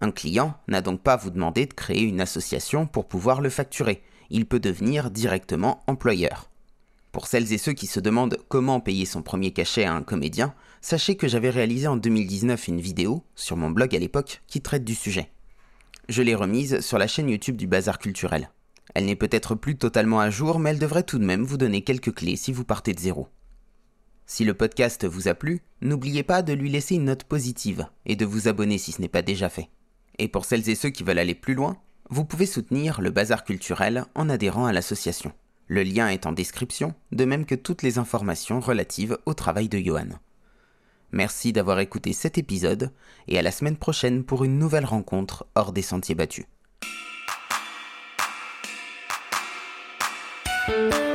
Un client n'a donc pas à vous demander de créer une association pour pouvoir le facturer, il peut devenir directement employeur. Pour celles et ceux qui se demandent comment payer son premier cachet à un comédien, sachez que j'avais réalisé en 2019 une vidéo, sur mon blog à l'époque, qui traite du sujet. Je l'ai remise sur la chaîne YouTube du Bazar Culturel. Elle n'est peut-être plus totalement à jour, mais elle devrait tout de même vous donner quelques clés si vous partez de zéro. Si le podcast vous a plu, n'oubliez pas de lui laisser une note positive et de vous abonner si ce n'est pas déjà fait. Et pour celles et ceux qui veulent aller plus loin, vous pouvez soutenir le Bazar Culturel en adhérant à l'association. Le lien est en description, de même que toutes les informations relatives au travail de Johan. Merci d'avoir écouté cet épisode et à la semaine prochaine pour une nouvelle rencontre hors des sentiers battus. Thank you.